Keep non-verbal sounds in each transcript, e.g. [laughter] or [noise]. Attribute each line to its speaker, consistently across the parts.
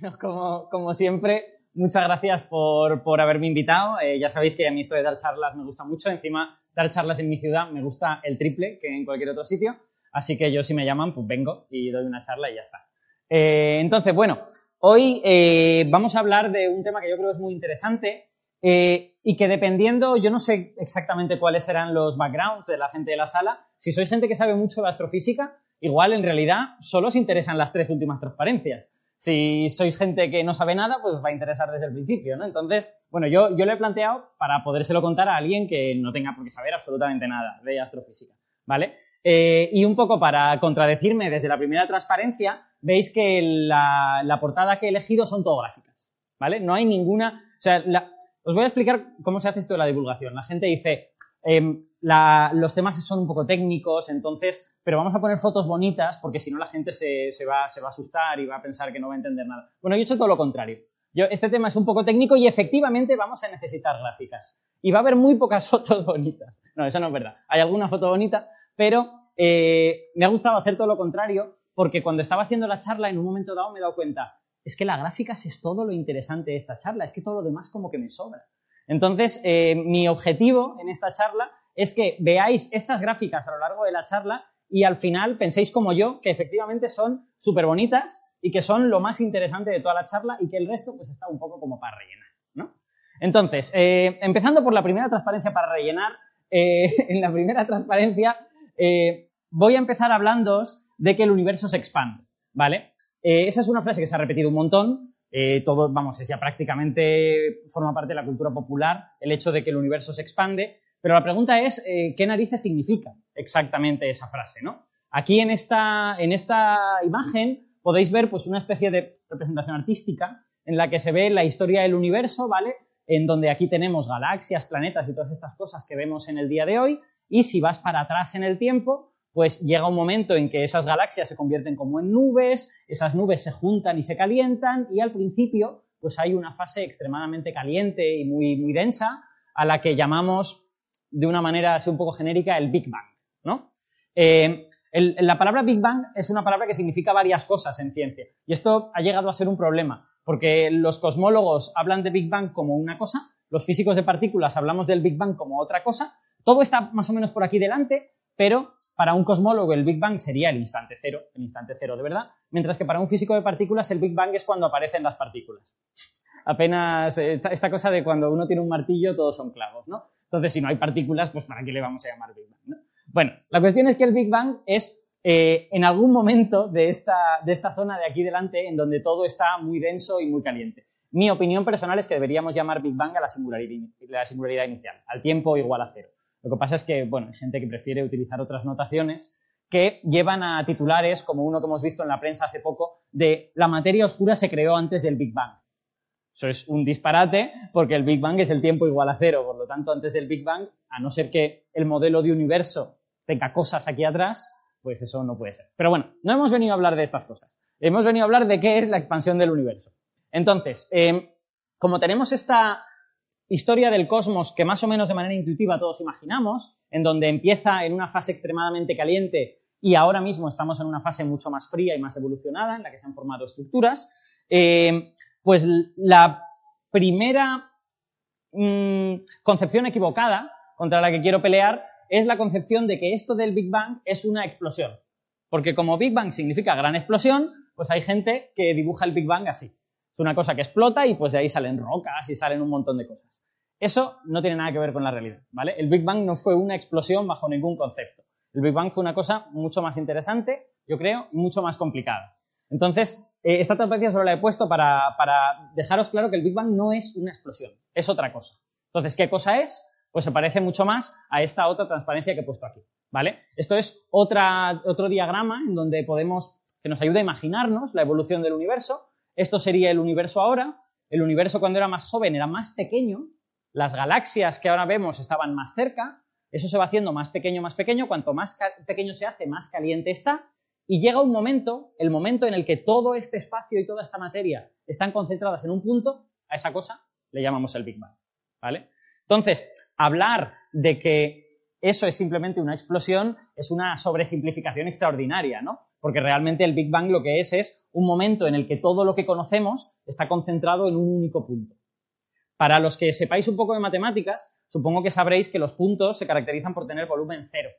Speaker 1: [laughs] Como, siempre, muchas gracias por, por haberme invitado. Eh, ya sabéis que a mí esto de dar charlas me gusta mucho. Encima, dar charlas en mi ciudad me gusta el triple que en cualquier otro sitio. Así que yo si me llaman, pues vengo y doy una charla y ya está. Eh, entonces, bueno, hoy eh, vamos a hablar de un tema que yo creo es muy interesante y que dependiendo, yo no sé exactamente cuáles serán los backgrounds de la gente de la sala. Si sois gente que sabe mucho de astrofísica, igual en realidad solo os interesan las tres últimas transparencias. Si sois gente que no sabe nada, pues os va a interesar desde el principio, ¿no? Entonces, bueno, yo, yo lo he planteado para podérselo contar a alguien que no tenga por qué saber absolutamente nada de astrofísica, ¿vale? Eh, y un poco para contradecirme desde la primera transparencia, veis que la, la, portada que he elegido son todo gráficas, ¿vale? No hay ninguna... O sea, os voy a explicar cómo se hace esto de la divulgación. La gente dice, Em, los temas son un poco técnicos, entonces, pero vamos a poner fotos bonitas porque si no la gente se, va, a asustar y va a pensar que no va a entender nada. Bueno, yo he hecho todo lo contrario. Este tema es un poco técnico y efectivamente vamos a necesitar gráficas. Y va a haber muy pocas [laughs] fotos bonitas. No, eso no es verdad. Hay alguna foto bonita, pero eh, me ha gustado hacer todo lo contrario porque cuando estaba haciendo la charla en un momento dado me he dado cuenta, es que la gráficas es todo lo interesante de esta charla, es que todo lo demás como que me sobra. Entonces, eh, mi objetivo en esta charla es que veáis estas gráficas a lo largo de la charla y al final penséis como yo, que efectivamente son súper bonitas y que son lo más interesante de toda la charla y que el resto pues está un poco como para rellenar, ¿no? Entonces, eh, empezando por la primera transparencia para rellenar, eh, [laughs] en la primera transparencia voy a empezar hablando de que el universo se expande, ¿vale? esa es una frase que se ha repetido un montón, eh, todo, vamos, es ya prácticamente forma parte de la cultura popular el hecho de que el universo se expande, pero la pregunta es, eh, ¿qué narices significa exactamente esa frase, no? Aquí en esta, en esta imagen podéis ver pues una especie de representación artística en la que se ve la historia del universo, ¿vale? En donde aquí tenemos galaxias, planetas y todas estas cosas que vemos en el día de hoy, y si vas para atrás en el tiempo, pues llega un momento en que esas galaxias se convierten como en nubes, esas nubes se juntan y se calientan y al principio pues hay una fase extremadamente caliente y muy, muy densa a la que llamamos de una manera así un poco genérica el Big Bang, ¿no? Eh, la palabra Big Bang es una palabra que significa varias cosas en ciencia y esto ha llegado a ser un problema porque los cosmólogos hablan de Big Bang como una cosa, los físicos de partículas hablamos del Big Bang como otra cosa, todo está más o menos por aquí delante, pero para un cosmólogo el Big Bang sería el instante cero, el instante cero de verdad, mientras que para un físico de partículas el Big Bang es cuando aparecen las partículas. Apenas eh, esta cosa de cuando uno tiene un martillo todos son clavos, ¿no? Entonces si no hay partículas, pues ¿para qué le vamos a llamar Big Bang? ¿no? Bueno, la cuestión es que el Big Bang es eh, en algún momento de esta, de esta zona de aquí delante en donde todo está muy denso y muy caliente. Mi opinión personal es que deberíamos llamar Big Bang a la singularidad, la singularidad inicial, al tiempo igual a cero. Lo que pasa es que, bueno, hay gente que prefiere utilizar otras notaciones que llevan a titulares, como uno que hemos visto en la prensa hace poco, de la materia oscura se creó antes del Big Bang. Eso es un disparate porque el Big Bang es el tiempo igual a cero. Por lo tanto, antes del Big Bang, a no ser que el modelo de universo tenga cosas aquí atrás, pues eso no puede ser. Pero bueno, no hemos venido a hablar de estas cosas. Hemos venido a hablar de qué es la expansión del universo. Entonces, eh, como tenemos esta historia del cosmos que más o menos de manera intuitiva todos imaginamos, en donde empieza en una fase extremadamente caliente y ahora mismo estamos en una fase mucho más fría y más evolucionada, en la que se han formado estructuras, eh, pues la primera mm, concepción equivocada contra la que quiero pelear es la concepción de que esto del Big Bang es una explosión. Porque como Big Bang significa gran explosión, pues hay gente que dibuja el Big Bang así. Es una cosa que explota y pues de ahí salen rocas y salen un montón de cosas. Eso no tiene nada que ver con la realidad, ¿vale? El Big Bang no fue una explosión bajo ningún concepto. El Big Bang fue una cosa mucho más interesante, yo creo, mucho más complicada. Entonces, eh, esta transparencia solo la he puesto para, dejaros claro que el Big Bang no es una explosión, es otra cosa. Entonces, ¿qué cosa es? Pues se parece mucho más a esta otra transparencia que he puesto aquí, ¿vale? Esto es otra, otro diagrama en donde podemos, que nos ayuda a imaginarnos la evolución del universo esto sería el universo ahora. El universo cuando era más joven era más pequeño. Las galaxias que ahora vemos estaban más cerca. Eso se va haciendo más pequeño, más pequeño. Cuanto más pequeño se hace, más caliente está. Y llega un momento, el momento en el que todo este espacio y toda esta materia están concentradas en un punto, a esa cosa le llamamos el Big Bang. ¿Vale? Entonces, hablar de que eso es simplemente una explosión es una sobresimplificación extraordinaria, ¿no? Porque realmente el Big Bang lo que es es un momento en el que todo lo que conocemos está concentrado en un único punto. Para los que sepáis un poco de matemáticas, supongo que sabréis que los puntos se caracterizan por tener volumen cero.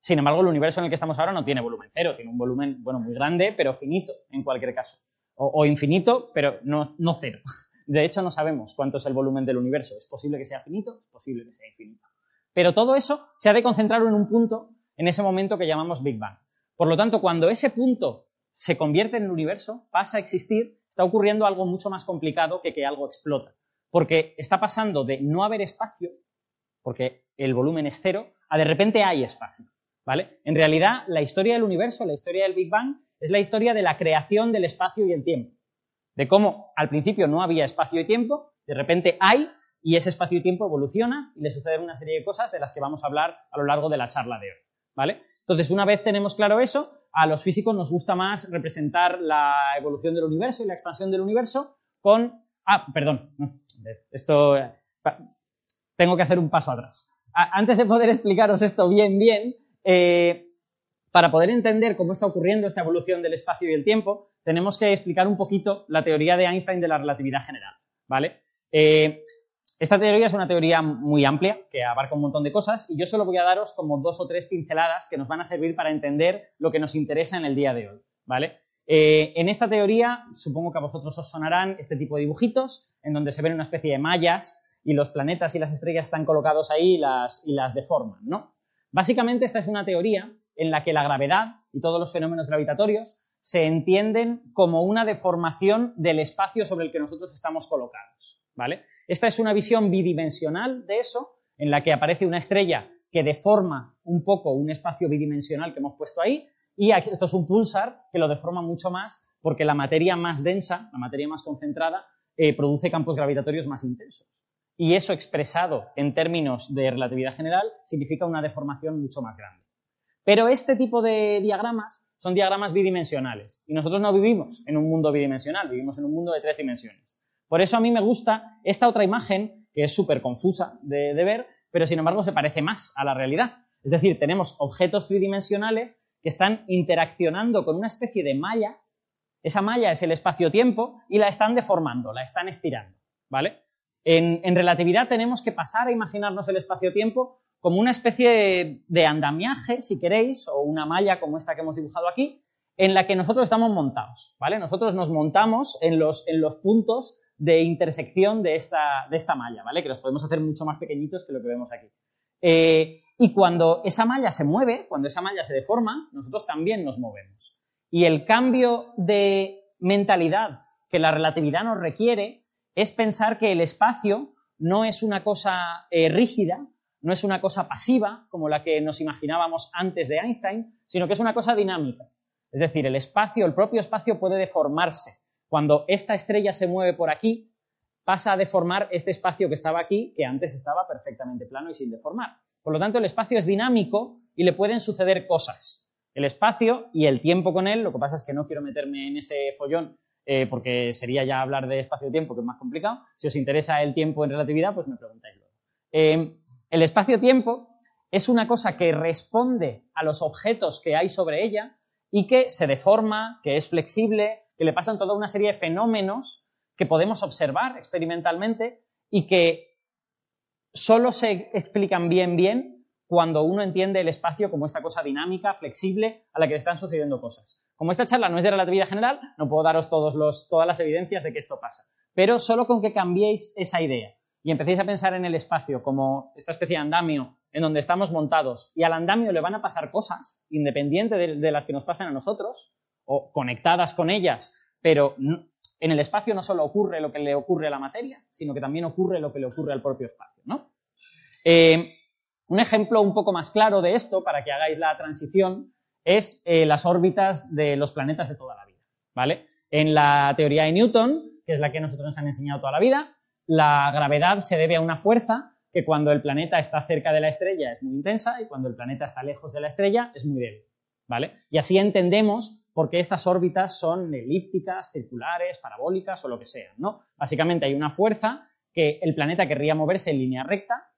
Speaker 1: Sin embargo, el universo en el que estamos ahora no tiene volumen cero, tiene un volumen, bueno, muy grande, pero finito en cualquier caso. O, infinito, pero no, no cero. De hecho, no sabemos cuánto es el volumen del universo. Es posible que sea finito, es posible que sea infinito. Pero todo eso se ha de concentrar en un punto en ese momento que llamamos Big Bang. Por lo tanto, cuando ese punto se convierte en el universo, pasa a existir, está ocurriendo algo mucho más complicado que que algo explota. Porque está pasando de no haber espacio, porque el volumen es cero, a de repente hay espacio. ¿Vale? En realidad, la historia del universo, la historia del Big Bang, es la historia de la creación del espacio y el tiempo. De cómo al principio no había espacio y tiempo, de repente hay, y ese espacio y tiempo evoluciona y le suceden una serie de cosas de las que vamos a hablar a lo largo de la charla de hoy. ¿Vale? Entonces, una vez tenemos claro eso, a los físicos nos gusta más representar la evolución del universo y la expansión del universo con. Ah, perdón. Esto. Tengo que hacer un paso atrás. Antes de poder explicaros esto bien, bien, eh, para poder entender cómo está ocurriendo esta evolución del espacio y el tiempo, tenemos que explicar un poquito la teoría de Einstein de la relatividad general. ¿Vale? Eh, esta teoría es una teoría muy amplia que abarca un montón de cosas y yo solo voy a daros como dos o tres pinceladas que nos van a servir para entender lo que nos interesa en el día de hoy, ¿vale? Eh, en esta teoría, supongo que a vosotros os sonarán este tipo de dibujitos, en donde se ven una especie de mallas y los planetas y las estrellas están colocados ahí y las, y las deforman, ¿no? Básicamente esta es una teoría en la que la gravedad y todos los fenómenos gravitatorios se entienden como una deformación del espacio sobre el que nosotros estamos colocados, ¿vale? Esta es una visión bidimensional de eso, en la que aparece una estrella que deforma un poco un espacio bidimensional que hemos puesto ahí, y esto es un pulsar que lo deforma mucho más porque la materia más densa, la materia más concentrada, eh, produce campos gravitatorios más intensos. Y eso expresado en términos de relatividad general significa una deformación mucho más grande. Pero este tipo de diagramas son diagramas bidimensionales y nosotros no vivimos en un mundo bidimensional, vivimos en un mundo de tres dimensiones. Por eso a mí me gusta esta otra imagen, que es súper confusa de, ver, pero sin embargo se parece más a la realidad. Es decir, tenemos objetos tridimensionales que están interaccionando con una especie de malla. Esa malla es el espacio-tiempo y la están deformando, la están estirando. ¿Vale? En, relatividad tenemos que pasar a imaginarnos el espacio-tiempo como una especie de andamiaje, si queréis, o una malla como esta que hemos dibujado aquí, en la que nosotros estamos montados, ¿vale? Nosotros nos montamos en los, en los puntos de intersección de esta, de esta malla, ¿vale? Que los podemos hacer mucho más pequeñitos que lo que vemos aquí. Eh, y cuando esa malla se mueve, cuando esa malla se deforma, nosotros también nos movemos. Y el cambio de mentalidad que la relatividad nos requiere es pensar que el espacio no es una cosa eh, rígida, no es una cosa pasiva como la que nos imaginábamos antes de Einstein, sino que es una cosa dinámica. Es decir, el espacio, el propio espacio puede deformarse. Cuando esta estrella se mueve por aquí, pasa a deformar este espacio que estaba aquí, que antes estaba perfectamente plano y sin deformar. Por lo tanto, el espacio es dinámico y le pueden suceder cosas. El espacio y el tiempo con él, lo que pasa es que no quiero meterme en ese follón eh, porque sería ya hablar de espacio-tiempo, que es más complicado. Si os interesa el tiempo en relatividad, pues me preguntáis luego. Eh, el espacio-tiempo es una cosa que responde a los objetos que hay sobre ella y que se deforma, que es flexible, que le pasan toda una serie de fenómenos que podemos observar experimentalmente y que solo se explican bien, bien cuando uno entiende el espacio como esta cosa dinámica, flexible, a la que le están sucediendo cosas. Como esta charla no es de relatividad general, no puedo daros todos los, todas las evidencias de que esto pasa. Pero solo con que cambiéis esa idea y empecéis a pensar en el espacio como esta especie de andamio en donde estamos montados y al andamio le van a pasar cosas, independiente de las que nos pasen a nosotros, o conectadas con ellas, pero en el espacio no solo ocurre lo que le ocurre a la materia, sino que también ocurre lo que le ocurre al propio espacio. ¿no? Eh, un ejemplo un poco más claro de esto, para que hagáis la transición, es eh, las órbitas de los planetas de toda la vida. ¿vale? En la teoría de Newton, que es la que nosotros nos han enseñado toda la vida, la gravedad se debe a una fuerza que cuando el planeta está cerca de la estrella es muy intensa y cuando el planeta está lejos de la estrella es muy débil. ¿Vale? Y así entendemos porque estas órbitas son elípticas, circulares, parabólicas o lo que sea, ¿no? Básicamente hay una fuerza que el planeta querría moverse en línea recta,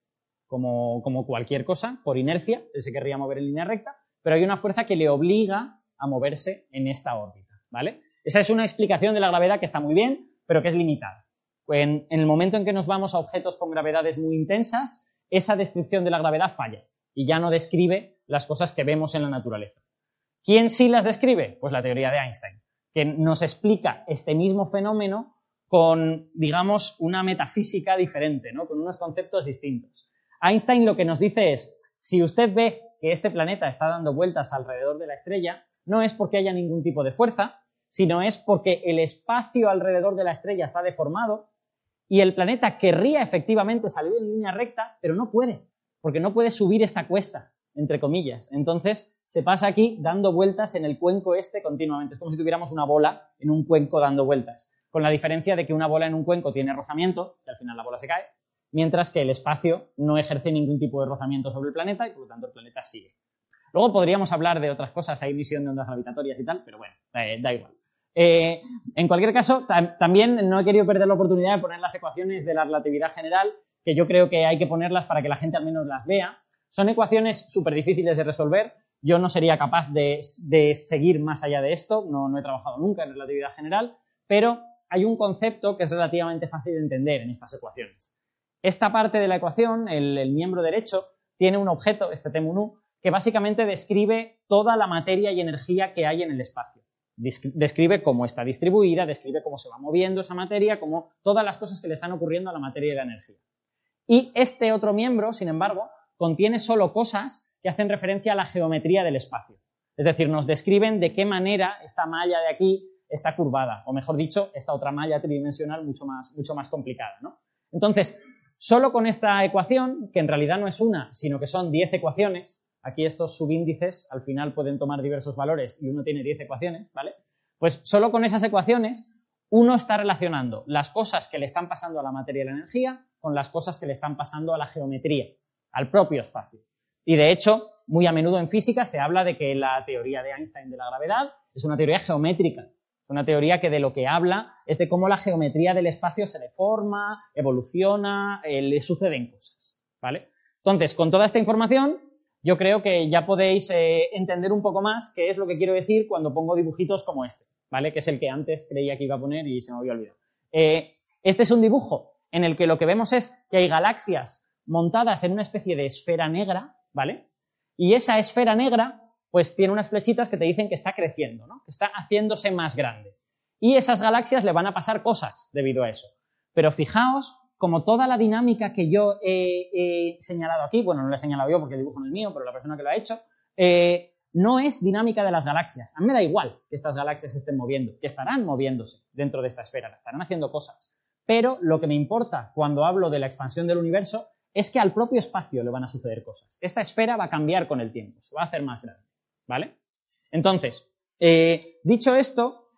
Speaker 1: como, como cualquier cosa, por inercia, él se querría mover en línea recta, pero hay una fuerza que le obliga a moverse en esta órbita, ¿vale? Esa es una explicación de la gravedad que está muy bien, pero que es limitada. En, en el momento en que nos vamos a objetos con gravedades muy intensas, esa descripción de la gravedad falla y ya no describe las cosas que vemos en la naturaleza. ¿Quién sí las describe? Pues la teoría de Einstein, que nos explica este mismo fenómeno con, digamos, una metafísica diferente, ¿no? con unos conceptos distintos. Einstein lo que nos dice es, si usted ve que este planeta está dando vueltas alrededor de la estrella, no es porque haya ningún tipo de fuerza, sino es porque el espacio alrededor de la estrella está deformado y el planeta querría efectivamente salir en línea recta, pero no puede, porque no puede subir esta cuesta, entre comillas. Entonces se pasa aquí dando vueltas en el cuenco este continuamente. Es como si tuviéramos una bola en un cuenco dando vueltas, con la diferencia de que una bola en un cuenco tiene rozamiento y al final la bola se cae, mientras que el espacio no ejerce ningún tipo de rozamiento sobre el planeta y por lo tanto el planeta sigue. Luego podríamos hablar de otras cosas, hay emisión de ondas gravitatorias y tal, pero bueno, eh, da igual. Eh, en cualquier caso, también no he querido perder la oportunidad de poner las ecuaciones de la relatividad general, que yo creo que hay que ponerlas para que la gente al menos las vea. Son ecuaciones súper difíciles de resolver. Yo no sería capaz de, seguir más allá de esto, no, he trabajado nunca en relatividad general, pero hay un concepto que es relativamente fácil de entender en estas ecuaciones. Esta parte de la ecuación, el, miembro derecho, tiene un objeto, este T que básicamente describe toda la materia y energía que hay en el espacio describe cómo está distribuida, describe cómo se va moviendo esa materia, como todas las cosas que le están ocurriendo a la materia y la energía. Y este otro miembro, sin embargo, contiene solo cosas que hacen referencia a la geometría del espacio. Es decir, nos describen de qué manera esta malla de aquí está curvada, o mejor dicho, esta otra malla tridimensional mucho más, mucho más complicada. Entonces, solo con esta ecuación, que en realidad no es una, sino que son 10 ecuaciones, Aquí estos subíndices al final pueden tomar diversos valores y uno tiene 10 ecuaciones, ¿vale? Pues solo con esas ecuaciones uno está relacionando las cosas que le están pasando a la materia y la energía con las cosas que le están pasando a la geometría, al propio espacio. Y de hecho, muy a menudo en física se habla de que la teoría de Einstein de la gravedad es una teoría geométrica. Es una teoría que de lo que habla es de cómo la geometría del espacio se deforma, evoluciona, eh, le suceden cosas. ¿Vale? Entonces, con toda esta información, yo creo que ya podéis eh, entender un poco más qué es lo que quiero decir cuando pongo dibujitos como este, ¿vale? Que es el que antes creía que iba a poner y se me había olvidado. Eh, este es un dibujo en el que lo que vemos es que hay galaxias montadas en una especie de esfera negra, ¿vale? Y esa esfera negra, pues tiene unas flechitas que te dicen que está creciendo, ¿no? Que está haciéndose más grande. Y esas galaxias le van a pasar cosas debido a eso. Pero fijaos como toda la dinámica que yo he, señalado aquí, bueno, no la he señalado yo porque el dibujo no es mío, pero la persona que lo ha hecho, eh, no es dinámica de las galaxias. A mí me da igual que estas galaxias se estén moviendo, que estarán moviéndose dentro de esta esfera, estarán haciendo cosas. Pero lo que me importa cuando hablo de la expansión del universo es que al propio espacio le van a suceder cosas. Esta esfera va a cambiar con el tiempo, se va a hacer más grande. ¿Vale? Entonces, eh, dicho esto,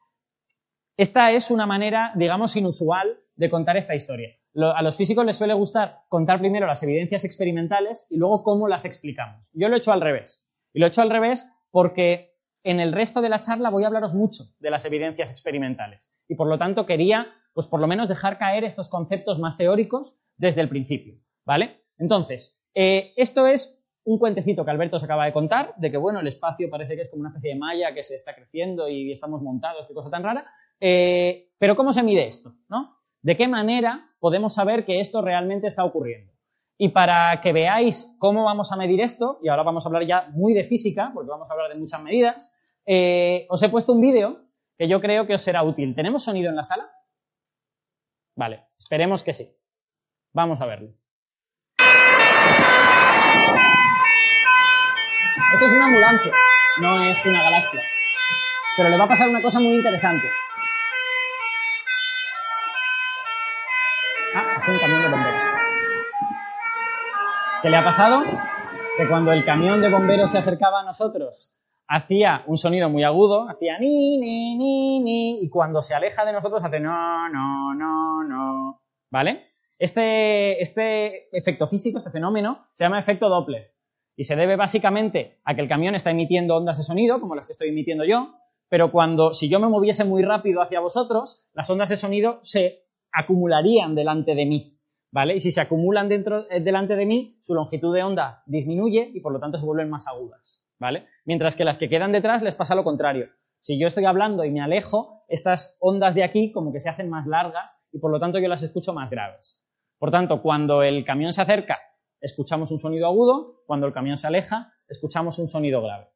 Speaker 1: esta es una manera, digamos, inusual de contar esta historia a los físicos les suele gustar contar primero las evidencias experimentales y luego cómo las explicamos. Yo lo he hecho al revés. Y lo he hecho al revés porque en el resto de la charla voy a hablaros mucho de las evidencias experimentales. Y por lo tanto quería, pues por lo menos dejar caer estos conceptos más teóricos desde el principio. ¿Vale? Entonces, eh, esto es un cuentecito que Alberto se acaba de contar, de que bueno, el espacio parece que es como una especie de malla que se está creciendo y estamos montados, qué cosa tan rara. Eh, pero ¿cómo se mide esto? ¿No? ¿De qué manera podemos saber que esto realmente está ocurriendo? Y para que veáis cómo vamos a medir esto, y ahora vamos a hablar ya muy de física, porque vamos a hablar de muchas medidas, eh, os he puesto un vídeo que yo creo que os será útil. ¿Tenemos sonido en la sala? Vale, esperemos que sí. Vamos a verlo. Esto es una ambulancia, no es una galaxia. Pero le va a pasar una cosa muy interesante. Ah, es un camión de bomberos. ¿Qué le ha pasado? Que cuando el camión de bomberos se acercaba a nosotros, hacía un sonido muy agudo, hacía ni, ni, ni, ni, y cuando se aleja de nosotros hace no, no, no, no. ¿Vale? Este, este efecto físico, este fenómeno, se llama efecto Doppler. Y se debe básicamente a que el camión está emitiendo ondas de sonido, como las que estoy emitiendo yo, pero cuando, si yo me moviese muy rápido hacia vosotros, las ondas de sonido se acumularían delante de mí. ¿vale? Y si se acumulan dentro, eh, delante de mí, su longitud de onda disminuye y por lo tanto se vuelven más agudas, ¿vale? Mientras que las que quedan detrás les pasa lo contrario. Si yo estoy hablando y me alejo, estas ondas de aquí como que se hacen más largas y por lo tanto yo las escucho más graves. Por tanto, cuando el camión se acerca, escuchamos un sonido agudo, cuando el camión se aleja, escuchamos un sonido grave.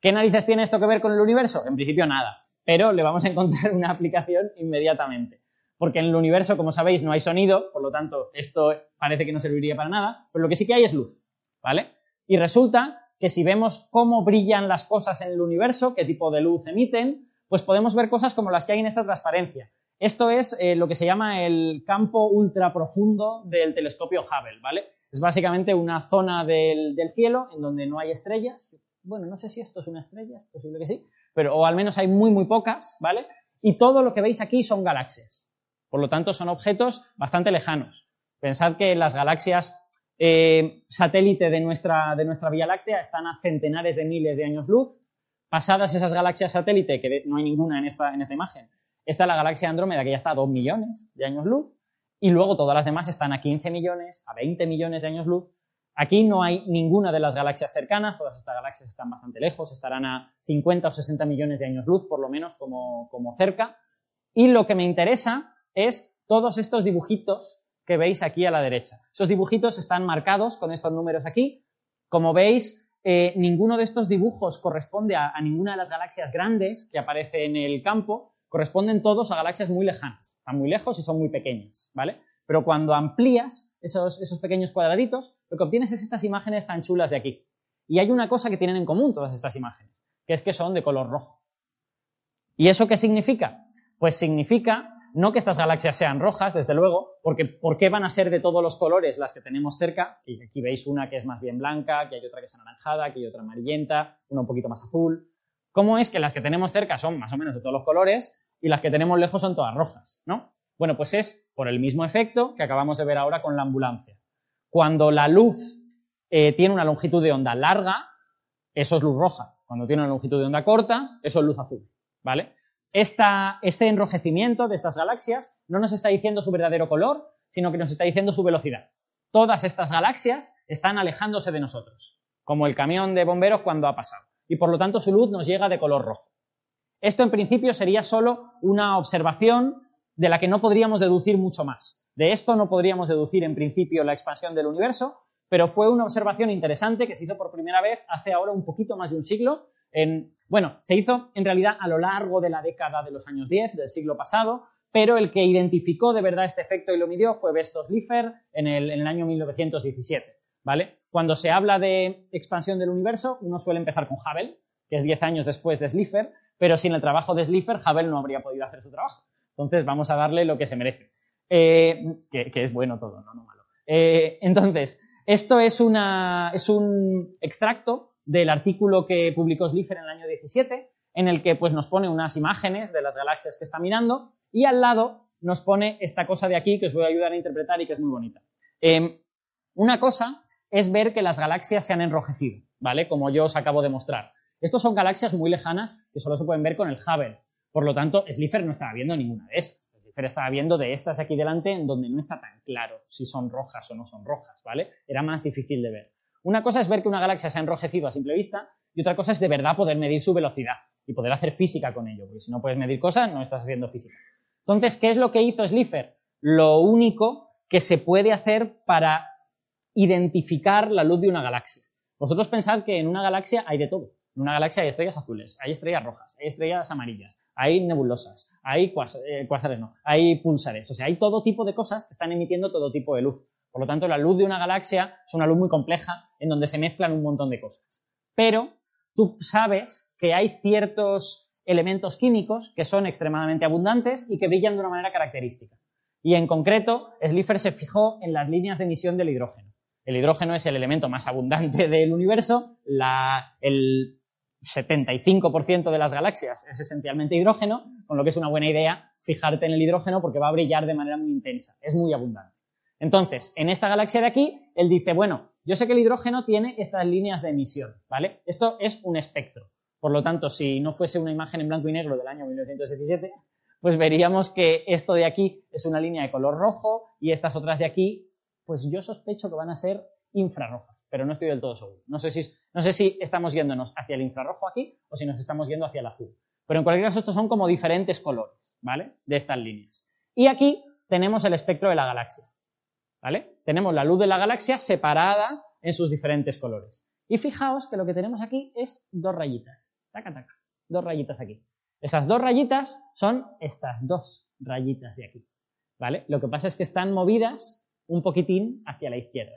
Speaker 1: ¿Qué narices tiene esto que ver con el universo? En principio nada, pero le vamos a encontrar [laughs] una aplicación inmediatamente. Porque en el universo, como sabéis, no hay sonido, por lo tanto, esto parece que no serviría para nada, pero lo que sí que hay es luz, ¿vale? Y resulta que si vemos cómo brillan las cosas en el universo, qué tipo de luz emiten, pues podemos ver cosas como las que hay en esta transparencia. Esto es eh, lo que se llama el campo ultraprofundo del telescopio Hubble, ¿vale? Es básicamente una zona del, cielo en donde no hay estrellas. Bueno, no sé si esto es una estrella, es posible que sí, pero o al menos hay muy, muy pocas, ¿vale? Y todo lo que veis aquí son galaxias. Por lo tanto, son objetos bastante lejanos. Pensad que las galaxias eh, satélite de nuestra, de nuestra Vía Láctea están a centenares de miles de años luz. Pasadas esas galaxias satélite, que no hay ninguna en esta, en esta imagen, está la galaxia Andrómeda, que ya está a 2 millones de años luz y luego todas las demás están a 15 millones, a 20 millones de años luz. Aquí no hay ninguna de las galaxias cercanas, todas estas galaxias están bastante lejos, estarán a 50 o 60 millones de años luz, por lo menos como, como cerca. Y lo que me interesa es todos estos dibujitos que veis aquí a la derecha. Esos dibujitos están marcados con estos números aquí. Como veis, eh, ninguno de estos dibujos corresponde a, a, ninguna de las galaxias grandes que aparece en el campo, corresponden todos a galaxias muy lejanas, están muy lejos y son muy pequeñas, ¿vale? Pero cuando amplías esos, esos pequeños cuadraditos, lo que obtienes es estas imágenes tan chulas de aquí. Y hay una cosa que tienen en común todas estas imágenes, que es que son de color rojo. ¿Y eso qué significa? Pues significa no que estas galaxias sean rojas, desde luego, porque ¿por qué van a ser de todos los colores las que tenemos cerca? Y aquí veis una que es más bien blanca, que hay otra que es anaranjada, que hay otra amarillenta, una un poquito más azul. ¿Cómo es que las que tenemos cerca son más o menos de todos los colores y las que tenemos lejos son todas rojas, ¿no? Bueno, pues es por el mismo efecto que acabamos de ver ahora con la ambulancia. Cuando la luz eh, tiene una longitud de onda larga, eso es luz roja. Cuando tiene una longitud de onda corta, eso es luz azul, ¿vale? este enrojecimiento de estas galaxias no nos está diciendo su verdadero color, sino que nos está diciendo su velocidad. Todas estas galaxias están alejándose de nosotros, como el camión de bomberos cuando ha pasado y por lo tanto su luz nos llega de color rojo. Esto en principio sería solo una observación de la que no podríamos deducir mucho más. De esto no podríamos deducir en principio la expansión del universo, pero fue una observación interesante que se hizo por primera vez hace ahora un poquito más de un siglo. En, bueno, se hizo en realidad a lo largo de la década de los años 10 del siglo pasado, pero el que identificó de verdad este efecto y lo midió fue Bestos Liefer en el, en el año 1917. ¿Vale? Cuando se habla de expansión del universo, uno suele empezar con Hubble, que es 10 años después de Slipher, pero sin el trabajo de Slipher, Hubble no habría podido hacer su trabajo. Entonces, vamos a darle lo que se merece. Eh, que, es bueno todo, no, no malo. Eh, entonces, esto es, una, es un extracto del artículo que publicó Slipher en el año 17, en el que pues, nos pone unas imágenes de las galaxias que está mirando y al lado nos pone esta cosa de aquí que os voy a ayudar a interpretar y que es muy bonita. Eh, una cosa es ver que las galaxias se han enrojecido, ¿vale? Como yo os acabo de mostrar. Estos son galaxias muy lejanas que solo se pueden ver con el Hubble. Por lo tanto, Slipher no estaba viendo ninguna de esas. Slipher estaba viendo de estas aquí delante en donde no está tan claro si son rojas o no son rojas, ¿vale? Era más difícil de ver. Una cosa es ver que una galaxia se ha enrojecido a simple vista y otra cosa es de verdad poder medir su velocidad y poder hacer física con ello, porque si no puedes medir cosas, no estás haciendo física. Entonces, ¿qué es lo que hizo Slipher? Lo único que se puede hacer para identificar la luz de una galaxia. Vosotros pensad que en una galaxia hay de todo. En una galaxia hay estrellas azules, hay estrellas rojas, hay estrellas amarillas, hay nebulosas, hay eh, cuásares, no, hay pulsares. O sea, hay todo tipo de cosas que están emitiendo todo tipo de luz. Por lo tanto, la luz de una galaxia es una luz muy compleja en donde se mezclan un montón de cosas. Pero tú sabes que hay ciertos elementos químicos que son extremadamente abundantes y que brillan de una manera característica. Y en concreto, Slipher se fijó en las líneas de emisión del hidrógeno. El hidrógeno es el elemento más abundante [laughs] del universo, el 75% de las galaxias es esencialmente hidrógeno, con lo que es una buena idea fijarte en el hidrógeno porque va a brillar de manera muy intensa, es muy abundante. Entonces, en esta galaxia de aquí, él dice, bueno, yo sé que el hidrógeno tiene estas líneas de emisión, ¿vale? Esto es un espectro. Por lo tanto, si no fuese una imagen en blanco y negro del año 1917, pues veríamos que esto de aquí es una línea de color rojo y estas otras de aquí, pues yo sospecho que van a ser infrarrojas, pero no estoy del todo seguro. No sé si, no sé si estamos yéndonos hacia el infrarrojo aquí o si nos estamos yendo hacia el azul. Pero en cualquier caso, estos son como diferentes colores, ¿vale? De estas líneas. Y aquí tenemos el espectro de la galaxia, ¿vale? Tenemos la luz de la galaxia separada en sus diferentes colores. Y fijaos que lo que tenemos aquí es dos rayitas. Taca, taca. Dos rayitas aquí. Esas dos rayitas son estas dos rayitas de aquí, ¿vale? Lo que pasa es que están movidas un poquitín hacia la izquierda,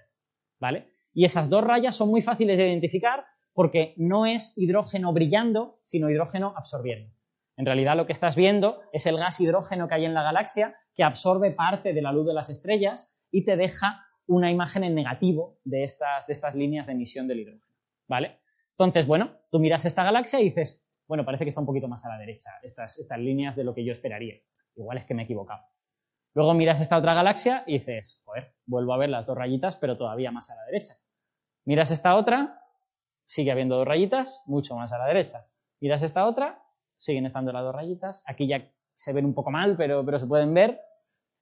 Speaker 1: ¿vale? Y esas dos rayas son muy fáciles de identificar porque no es hidrógeno brillando, sino hidrógeno absorbiendo. En realidad lo que estás viendo es el gas hidrógeno que hay en la galaxia que absorbe parte de la luz de las estrellas y te deja una imagen en negativo de estas, de estas líneas de emisión del hidrógeno. ¿Vale? Entonces, bueno, tú miras esta galaxia y dices, bueno, parece que está un poquito más a la derecha, estas, estas líneas de lo que yo esperaría. Igual es que me he equivocado. Luego miras esta otra galaxia y dices, joder, vuelvo a ver las dos rayitas, pero todavía más a la derecha. Miras esta otra sigue habiendo dos rayitas, mucho más a la derecha. Miras esta otra, siguen estando las dos rayitas. Aquí ya se ven un poco mal, pero, pero se pueden ver.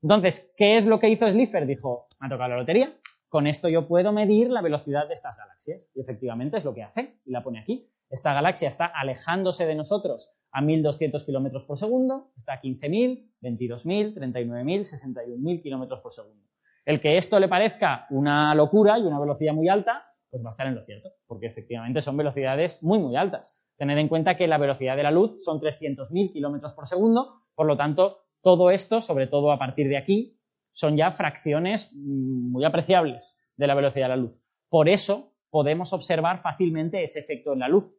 Speaker 1: Entonces, ¿qué es lo que hizo Slipher? Dijo, ha tocado la lotería. Con esto yo puedo medir la velocidad de estas galaxias. Y efectivamente es lo que hace. Y la pone aquí. Esta galaxia está alejándose de nosotros a 1.200 kilómetros por segundo. Está a 15.000, 22.000, 39.000, 61.000 kilómetros por segundo. El que esto le parezca una locura y una velocidad muy alta, pues va a estar en lo cierto, porque efectivamente son velocidades muy, muy altas. Tened en cuenta que la velocidad de la luz son 300.000 kilómetros por segundo, por lo tanto, todo esto, sobre todo a partir de aquí, son ya fracciones mm, muy apreciables de la velocidad de la luz. Por eso podemos observar fácilmente ese efecto en la luz.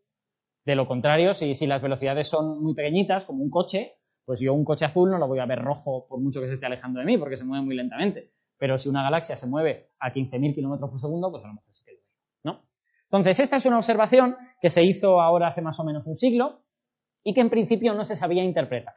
Speaker 1: De lo contrario, si, las velocidades son muy pequeñitas, como un coche, pues yo un coche azul no lo voy a ver rojo por mucho que se esté alejando de mí, porque se mueve muy lentamente. Pero si una galaxia se mueve a 15.000 kilómetros por segundo, pues a lo mejor sí que entonces, esta es una observación que se hizo ahora hace más o menos un siglo y que en principio no se sabía interpretar,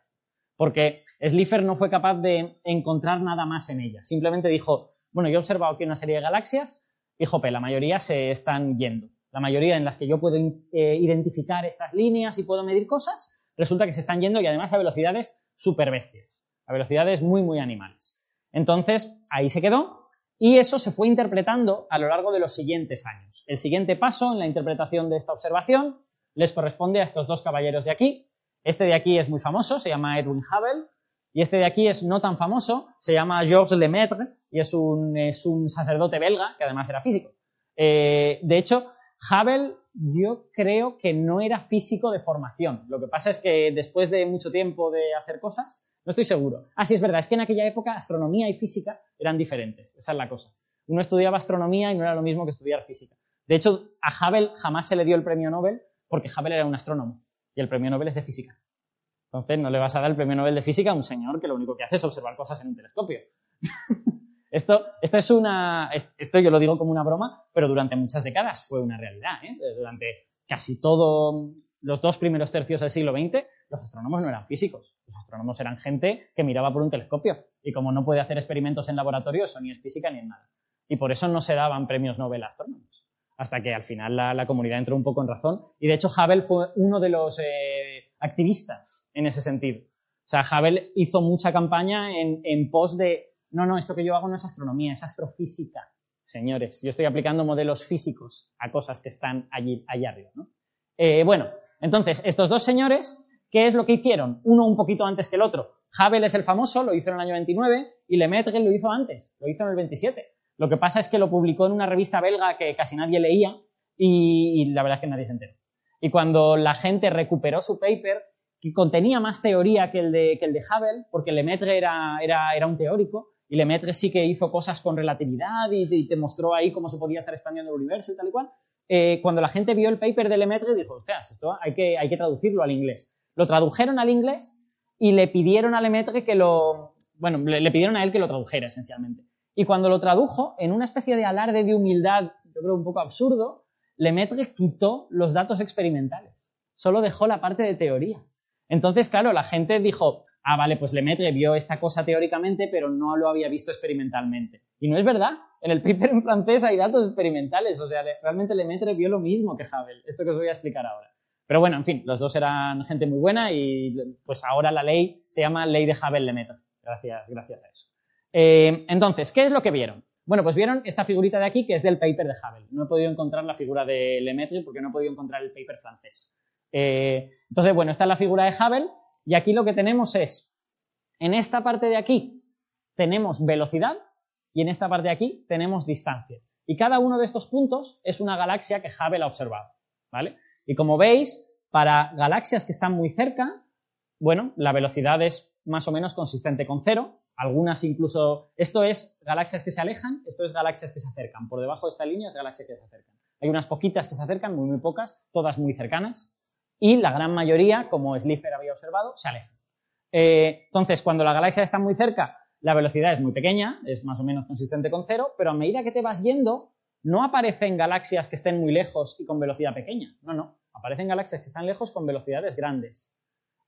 Speaker 1: porque Slipher no fue capaz de encontrar nada más en ella. Simplemente dijo, bueno, yo he observado aquí una serie de galaxias y, jope, la mayoría se están yendo. La mayoría en las que yo puedo eh, identificar estas líneas y puedo medir cosas, resulta que se están yendo y además a velocidades súper bestias, a velocidades muy, muy animales. Entonces, ahí se quedó y eso se fue interpretando a lo largo de los siguientes años. El siguiente paso en la interpretación de esta observación les corresponde a estos dos caballeros de aquí. Este de aquí es muy famoso, se llama Edwin Hubble, y este de aquí es no tan famoso, se llama Georges Lemaitre, y es un, es un sacerdote belga que además era físico. Eh, de hecho, Hubble yo creo que no era físico de formación. Lo que pasa es que después de mucho tiempo de hacer cosas, no estoy seguro. Ah, sí, es verdad, es que en aquella época astronomía y física eran diferentes. Esa es la cosa. Uno estudiaba astronomía y no era lo mismo que estudiar física. De hecho, a Hubble jamás se le dio el premio Nobel porque Hubble era un astrónomo y el premio Nobel es de física. Entonces, no le vas a dar el premio Nobel de física a un señor que lo único que hace es observar cosas en un telescopio. [laughs] Esto, esto es una, esto yo lo digo como una broma, pero durante muchas décadas fue una realidad. ¿eh? Durante casi todos los dos primeros tercios del siglo XX, los astrónomos no eran físicos. Los astrónomos eran gente que miraba por un telescopio. Y como no puede hacer experimentos en laboratorio, eso ni es física ni es nada. Y por eso no se daban premios Nobel a astrónomos. Hasta que al final la, comunidad entró un poco en razón. Y de hecho, Hubble fue uno de los eh, activistas en ese sentido. O sea, Hubble hizo mucha campaña en, en pos de no, no, esto que yo hago no es astronomía, es astrofísica. Señores, yo estoy aplicando modelos físicos a cosas que están allí, allá arriba. ¿no? Eh, bueno, entonces, estos dos señores, ¿qué es lo que hicieron? Uno un poquito antes que el otro. Hubble es el famoso, lo hizo en el año 29, y Lemaitre lo hizo antes, lo hizo en el 27. Lo que pasa es que lo publicó en una revista belga que casi nadie leía y, la verdad es que nadie se enteró. Y cuando la gente recuperó su paper, que contenía más teoría que el de, que el de Hubble, porque Lemaitre era, un teórico, y Lemaitre sí que hizo cosas con relatividad y, te mostró ahí cómo se podía estar expandiendo el universo y tal y cual. Eh, cuando la gente vio el paper de Lemaitre dijo, ostras, esto hay que, hay que traducirlo al inglés. Lo tradujeron al inglés y le pidieron a Lemaitre que lo, bueno, le, pidieron a él que lo tradujera esencialmente. Y cuando lo tradujo, en una especie de alarde de humildad, yo creo un poco absurdo, Lemaitre quitó los datos experimentales. Solo dejó la parte de teoría. Entonces, claro, la gente dijo, ah, vale, pues Lemaitre vio esta cosa teóricamente, pero no lo había visto experimentalmente. Y no es verdad. En el paper en francés hay datos experimentales. O sea, realmente Lemaitre vio lo mismo que Hubble. Esto que os voy a explicar ahora. Pero bueno, en fin, los dos eran gente muy buena y pues ahora la ley se llama ley de Hubble-Lemaitre, gracias, gracias a eso. Eh, entonces, ¿qué es lo que vieron? Bueno, pues vieron esta figurita de aquí que es del paper de Hubble. No he podido encontrar la figura de Lemaitre porque no he podido encontrar el paper francés. Eh, entonces, bueno, esta es la figura de Hubble y aquí lo que tenemos es, en esta parte de aquí tenemos velocidad y en esta parte de aquí tenemos distancia. Y cada uno de estos puntos es una galaxia que Hubble ha observado, ¿vale? Y como veis, para galaxias que están muy cerca, bueno, la velocidad es más o menos consistente con cero, algunas incluso, esto es galaxias que se alejan, esto es galaxias que se acercan. Por debajo de esta línea es galaxias que se acercan. Hay unas poquitas que se acercan, muy, muy pocas, todas muy cercanas. Y la gran mayoría, como Slipher había observado, se alejan. Eh, entonces, cuando la galaxia está muy cerca, la velocidad es muy pequeña, es más o menos consistente con cero, pero a medida que te vas yendo, no aparecen galaxias que estén muy lejos y con velocidad pequeña. No, no. Aparecen galaxias que están lejos con velocidades grandes.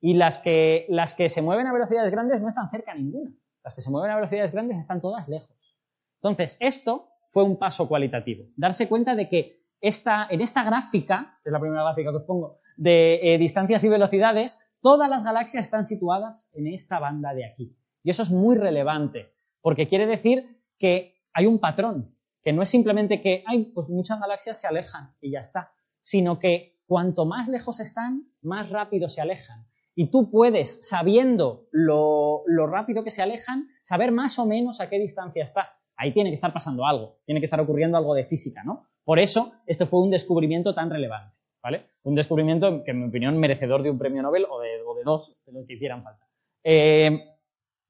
Speaker 1: Y las que, las que se mueven a velocidades grandes no están cerca ninguna. Las que se mueven a velocidades grandes están todas lejos. Entonces, esto fue un paso cualitativo. Darse cuenta de que en esta gráfica, que es la primera gráfica que os pongo, de eh, distancias y velocidades, todas las galaxias están situadas en esta banda de aquí. Y eso es muy relevante, porque quiere decir que hay un patrón, que no es simplemente que, hay pues muchas galaxias se alejan y ya está, sino que cuanto más lejos están, más rápido se alejan. Y tú puedes, sabiendo lo, rápido que se alejan, saber más o menos a qué distancia está. Ahí tiene que estar pasando algo, tiene que estar ocurriendo algo de física, ¿no? Por eso, este fue un descubrimiento tan relevante, ¿vale? Un descubrimiento que, en mi opinión, merecedor de un premio Nobel o de, dos, de los que hicieran falta. Eh,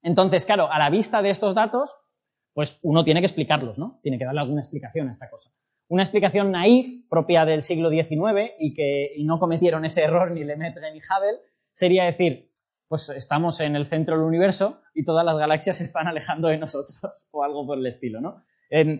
Speaker 1: entonces, claro, a la vista de estos datos, pues uno tiene que explicarlos, ¿no? Tiene que darle alguna explicación a esta cosa. Una explicación naif, propia del siglo XIX, y que no cometieron ese error ni Lemaitre ni Hubble, sería decir, pues estamos en el centro del universo y todas las galaxias se están alejando de nosotros [laughs] o algo por el estilo, ¿no?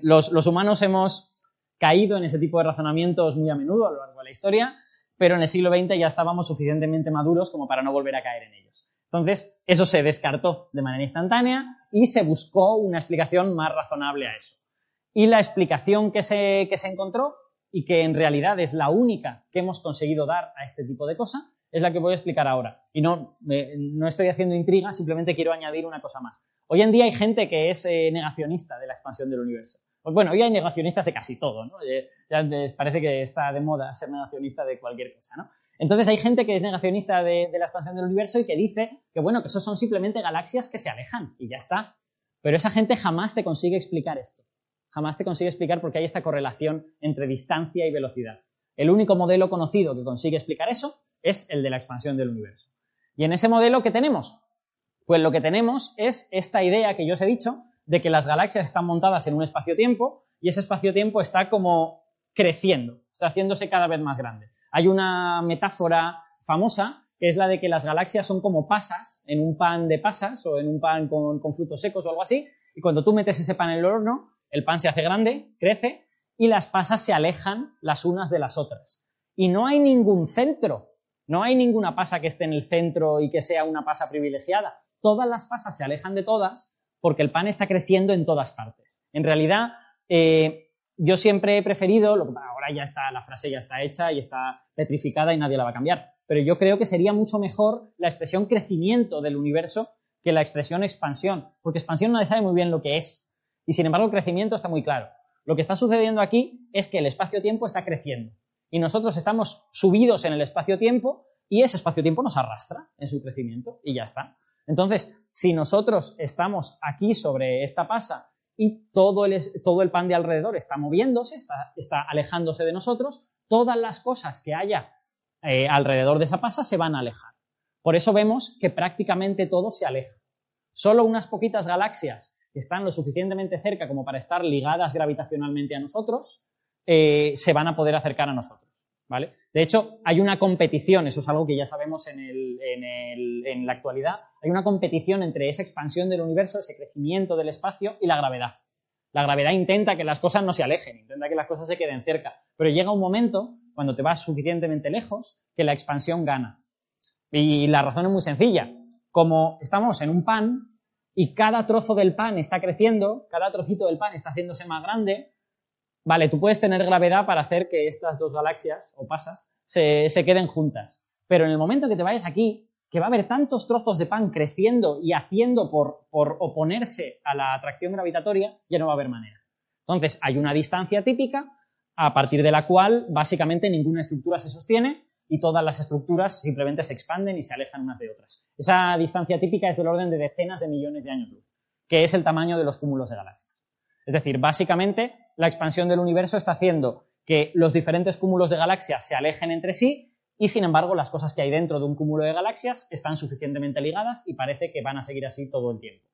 Speaker 1: los, humanos hemos caído en ese tipo de razonamientos muy a menudo a lo largo de la historia, pero en el siglo XX ya estábamos suficientemente maduros como para no volver a caer en ellos. Entonces, eso se descartó de manera instantánea y se buscó una explicación más razonable a eso. Y la explicación que se, que se encontró, y que en realidad es la única que hemos conseguido dar a este tipo de cosa, es la que voy a explicar ahora. Y no, no estoy haciendo intriga, simplemente quiero añadir una cosa más. Hoy en día hay gente que es eh, negacionista de la expansión del universo. Pues bueno, hoy hay negacionistas de casi todo, ¿no? Ya les parece que está de moda ser negacionista de cualquier cosa, ¿no? Entonces hay gente que es negacionista de, de la expansión del universo y que dice que, bueno, que esos son simplemente galaxias que se alejan y ya está. Pero esa gente jamás te consigue explicar esto. Jamás te consigue explicar por qué hay esta correlación entre distancia y velocidad. El único modelo conocido que consigue explicar eso es el de la expansión del universo. Y en ese modelo, ¿qué tenemos? Pues lo que tenemos es esta idea que yo os he dicho de que las galaxias están montadas en un espacio-tiempo y ese espacio-tiempo está como creciendo, está haciéndose cada vez más grande. Hay una metáfora famosa que es la de que las galaxias son como pasas en un pan de pasas o en un pan con, con frutos secos o algo así, y cuando tú metes ese pan en el horno, el pan se hace grande, crece, y las pasas se alejan las unas de las otras. Y no hay ningún centro no hay ninguna pasa que esté en el centro y que sea una pasa privilegiada. Todas las pasas se alejan de todas porque el pan está creciendo en todas partes. En realidad, eh, yo siempre he preferido, ahora ya está, la frase ya está hecha y está petrificada y nadie la va a cambiar, pero yo creo que sería mucho mejor la expresión crecimiento del universo que la expresión expansión, porque expansión nadie sabe muy bien lo que es. Y sin embargo, crecimiento está muy claro. Lo que está sucediendo aquí es que el espacio-tiempo está creciendo y nosotros estamos subidos en el espacio-tiempo y ese espacio-tiempo nos arrastra en su crecimiento y ya está. Entonces, si nosotros estamos aquí sobre esta pasa y todo el, todo el pan de alrededor está moviéndose, está, está, alejándose de nosotros, todas las cosas que haya eh, alrededor de esa pasa se van a alejar. Por eso vemos que prácticamente todo se aleja. Solo unas poquitas galaxias que están lo suficientemente cerca como para estar ligadas gravitacionalmente a nosotros eh, se van a poder acercar a nosotros. ¿Vale? De hecho, hay una competición, eso es algo que ya sabemos en, en la actualidad, hay una competición entre esa expansión del universo, ese crecimiento del espacio y la gravedad. La gravedad intenta que las cosas no se alejen, intenta que las cosas se queden cerca, pero llega un momento, cuando te vas suficientemente lejos, que la expansión gana. Y la razón es muy sencilla. Como estamos en un pan y cada trozo del pan está creciendo, cada trocito del pan está haciéndose más grande, vale, tú puedes tener gravedad para hacer que estas dos galaxias, o pasas, se, queden juntas. Pero en el momento que te vayas aquí, que va a haber tantos trozos de pan creciendo y haciendo por, por oponerse a la atracción gravitatoria, ya no va a haber manera. Entonces, hay una distancia típica a partir de la cual básicamente ninguna estructura se sostiene y todas las estructuras simplemente se expanden y se alejan unas de otras. Esa distancia típica es del orden de decenas de millones de años luz, que es el tamaño de los cúmulos de galaxias. Es decir, básicamente la expansión del universo está haciendo que los diferentes cúmulos de galaxias se alejen entre sí y sin embargo las cosas que hay dentro de un cúmulo de galaxias están suficientemente ligadas y parece que van a seguir así todo el tiempo.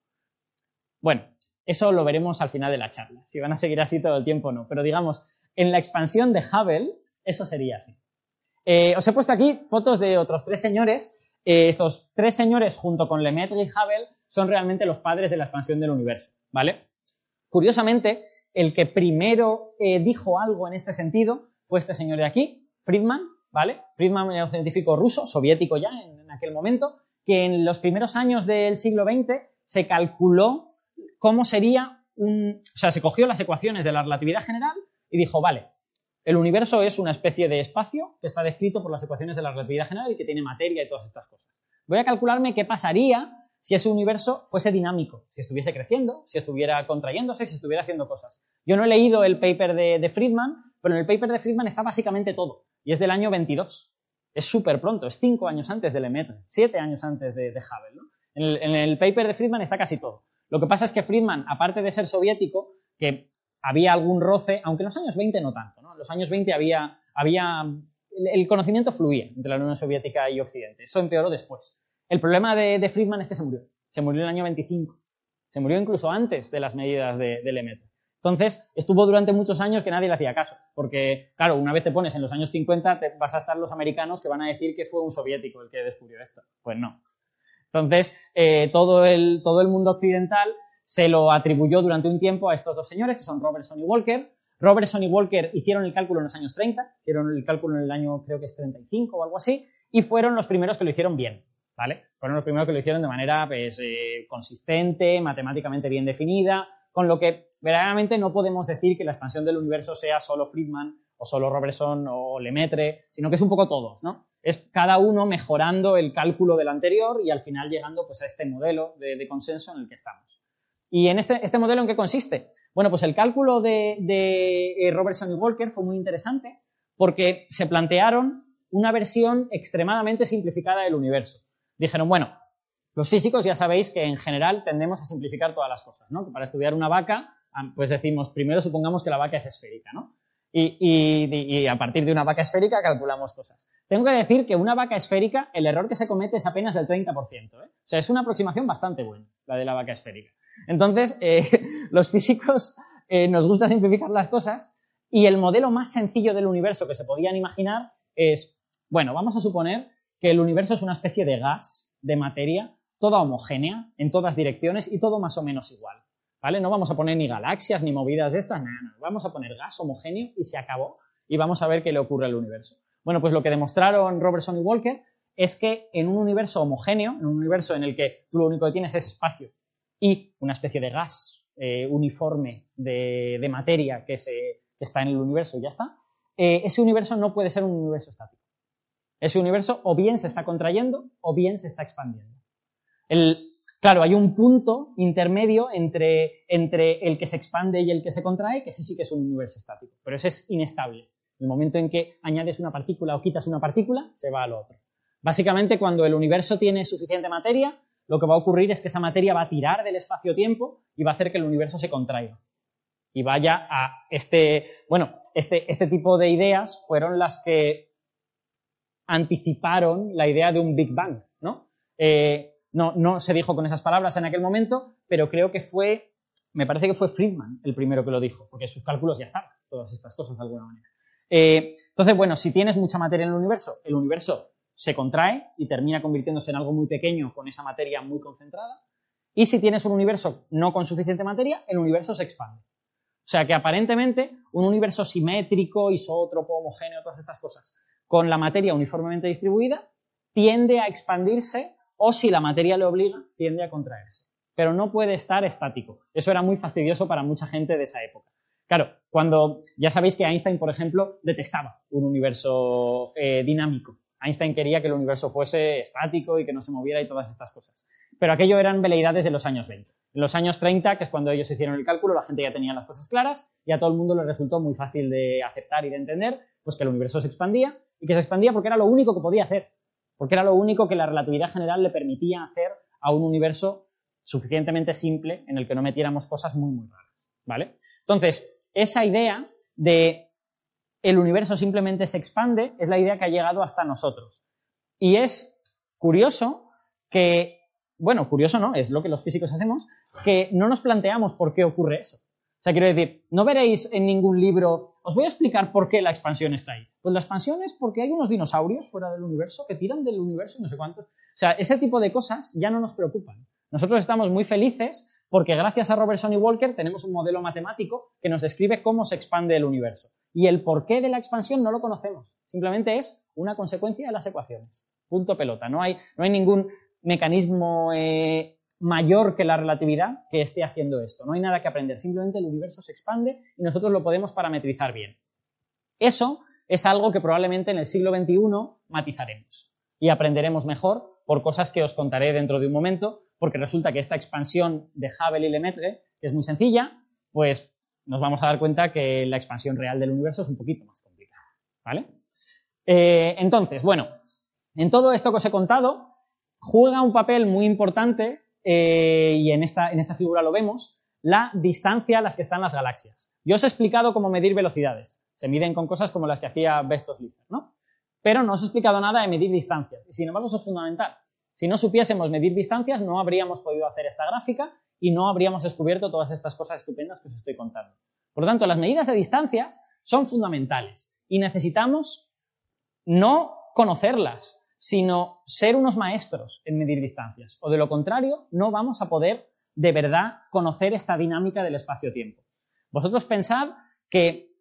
Speaker 1: Bueno, eso lo veremos al final de la charla, si van a seguir así todo el tiempo o no, pero digamos, en la expansión de Hubble eso sería así. Eh, os he puesto aquí fotos de otros tres señores. Eh, estos tres señores, junto con Lemaitre y Hubble, son realmente los padres de la expansión del universo, ¿vale? Curiosamente, el que primero eh, dijo algo en este sentido fue este señor de aquí, Friedman, ¿vale? Friedman era un científico ruso, soviético ya en, en aquel momento, que en los primeros años del siglo XX se calculó cómo sería un... O sea, se cogió las ecuaciones de la relatividad general y dijo, vale, el universo es una especie de espacio que está descrito por las ecuaciones de la relatividad general y que tiene materia y todas estas cosas. Voy a calcularme qué pasaría si ese universo fuese dinámico, si estuviese creciendo, si estuviera contrayéndose, si estuviera haciendo cosas. Yo no he leído el paper de, Friedman, pero en el paper de Friedman está básicamente todo, y es del año 22. Es súper pronto, es cinco años antes de Lemaitre, siete años antes de, Hubble. En, el, en el paper de Friedman está casi todo. Lo que pasa es que Friedman, aparte de ser soviético, que había algún roce, aunque en los años 20 no tanto, ¿no? En los años 20 había, había el conocimiento fluía entre la Unión Soviética y Occidente. Eso empeoró después. El problema de, Friedman es que se murió. Se murió en el año 25. Se murió incluso antes de las medidas de, de Lemaitre. Entonces, estuvo durante muchos años que nadie le hacía caso, porque, claro, una vez te pones en los años 50, te vas a estar los americanos que van a decir que fue un soviético el que descubrió esto. Pues no. Entonces, eh, todo, el, todo el mundo occidental se lo atribuyó durante un tiempo a estos dos señores, que son Robertson y Walker. Robertson y Walker hicieron el cálculo en los años 30, hicieron el cálculo en el año creo que es 35 o algo así, y fueron los primeros que lo hicieron bien, ¿vale? Fueron los primeros que lo hicieron de manera pues, eh, consistente, matemáticamente bien definida, con lo que verdaderamente no podemos decir que la expansión del universo sea solo Friedman o solo Robertson o Lemaitre, sino que es un poco todos, ¿no? Es cada uno mejorando el cálculo del anterior y al final llegando pues, a este modelo de consenso en el que estamos. ¿Y en este, este, modelo en qué consiste? Bueno, pues el cálculo de, eh, Robertson y Walker fue muy interesante porque se plantearon una versión extremadamente simplificada del universo. Dijeron, bueno, los físicos ya sabéis que en general tendemos a simplificar todas las cosas, ¿no? Para estudiar una vaca, pues decimos, primero supongamos que la vaca es esférica, ¿no? Y, a partir de una vaca esférica calculamos cosas. Tengo que decir que una vaca esférica, el error que se comete es apenas del 30%. ¿eh? O sea, es una aproximación bastante buena, la de la vaca esférica. Entonces, [laughs] eh, los físicos eh, nos gusta simplificar las cosas y el modelo más sencillo del universo que se podían imaginar es, bueno, vamos a suponer que el universo es una especie de gas, de materia, toda homogénea, en todas direcciones y todo más o menos igual. ¿Vale? No vamos a poner ni galaxias ni movidas de estas, nada, no. Vamos a poner gas homogéneo y se acabó. Y vamos a ver qué le ocurre al universo. Bueno, pues lo que demostraron Robertson y Walker es que en un universo homogéneo, en un universo en el que tú lo único que tienes es espacio y una especie de gas eh, uniforme de, materia que, está en el universo y ya está, eh, ese universo no puede ser un universo estático. Ese universo o bien se está contrayendo o bien se está expandiendo. claro, hay un punto intermedio entre, entre el que se expande y el que se contrae, que ese sí que es un universo estático, pero ese es inestable. El momento en que añades una partícula o quitas una partícula, se va al otro. Básicamente, cuando el universo tiene suficiente materia, lo que va a ocurrir es que esa materia va a tirar del espacio-tiempo y va a hacer que el universo se contraiga. Y vaya a este, bueno, este, este tipo de ideas fueron las que anticiparon la idea de un Big Bang, ¿no? Eh, no, no se dijo con esas palabras en aquel momento, pero creo que fue, me parece que fue Friedman el primero que lo dijo, porque sus cálculos ya están, todas estas cosas de alguna manera. Eh, entonces, bueno, si tienes mucha materia en el universo, el universo se contrae y termina convirtiéndose en algo muy pequeño con esa materia muy concentrada. Y si tienes un universo no con suficiente materia, el universo se expande. O sea que aparentemente un universo simétrico, isótropo, homogéneo, todas estas cosas, con la materia uniformemente distribuida, tiende a expandirse o si la materia le obliga, tiende a contraerse. Pero no puede estar estático. Eso era muy fastidioso para mucha gente de esa época. Claro, cuando ya sabéis que Einstein, por ejemplo, detestaba un universo eh, dinámico. Einstein quería que el universo fuese estático y que no se moviera y todas estas cosas. Pero aquello eran veleidades de los años 20. En los años 30, que es cuando ellos hicieron el cálculo, la gente ya tenía las cosas claras y a todo el mundo le resultó muy fácil de aceptar y de entender pues que el universo se expandía y que se expandía porque era lo único que podía hacer, porque era lo único que la relatividad general le permitía hacer a un universo suficientemente simple en el que no metiéramos cosas muy, muy raras, ¿vale? Entonces, esa idea de el universo simplemente se expande es la idea que ha llegado hasta nosotros. Y es curioso que, bueno, curioso no, es lo que los físicos hacemos, que no nos planteamos por qué ocurre eso. O sea, quiero decir, no veréis en ningún libro, os voy a explicar por qué la expansión está ahí. Pues la expansión es porque hay unos dinosaurios fuera del universo que tiran del universo no sé cuántos. O sea, ese tipo de cosas ya no nos preocupan. Nosotros estamos muy felices porque gracias a Robertson y Walker tenemos un modelo matemático que nos describe cómo se expande el universo. Y el porqué de la expansión no lo conocemos, simplemente es una consecuencia de las ecuaciones. Punto pelota. No hay, no hay ningún mecanismo eh, mayor que la relatividad que esté haciendo esto. No hay nada que aprender, simplemente el universo se expande y nosotros lo podemos parametrizar bien. Eso es algo que probablemente en el siglo XXI matizaremos y aprenderemos mejor por cosas que os contaré dentro de un momento, porque resulta que esta expansión de Hubble y Lemaitre, que es muy sencilla, pues nos vamos a dar cuenta que la expansión real del universo es un poquito más complicada. ¿Vale? Eh, entonces, bueno, en todo esto que os he contado, juega un papel muy importante, eh, y en esta, en esta figura lo vemos, la distancia a las que están las galaxias. Yo os he explicado cómo medir velocidades. Se miden con cosas como las que hacía Bestos Lipper, ¿no? Pero no os he explicado nada de medir distancias. Y sin embargo, eso es fundamental. Si no supiésemos medir distancias, no habríamos podido hacer esta gráfica y no habríamos descubierto todas estas cosas estupendas que os estoy contando. Por lo tanto, las medidas de distancias son fundamentales y necesitamos no conocerlas, sino ser unos maestros en medir distancias. O de lo contrario, no vamos a poder de verdad conocer esta dinámica del espacio-tiempo. Vosotros pensad que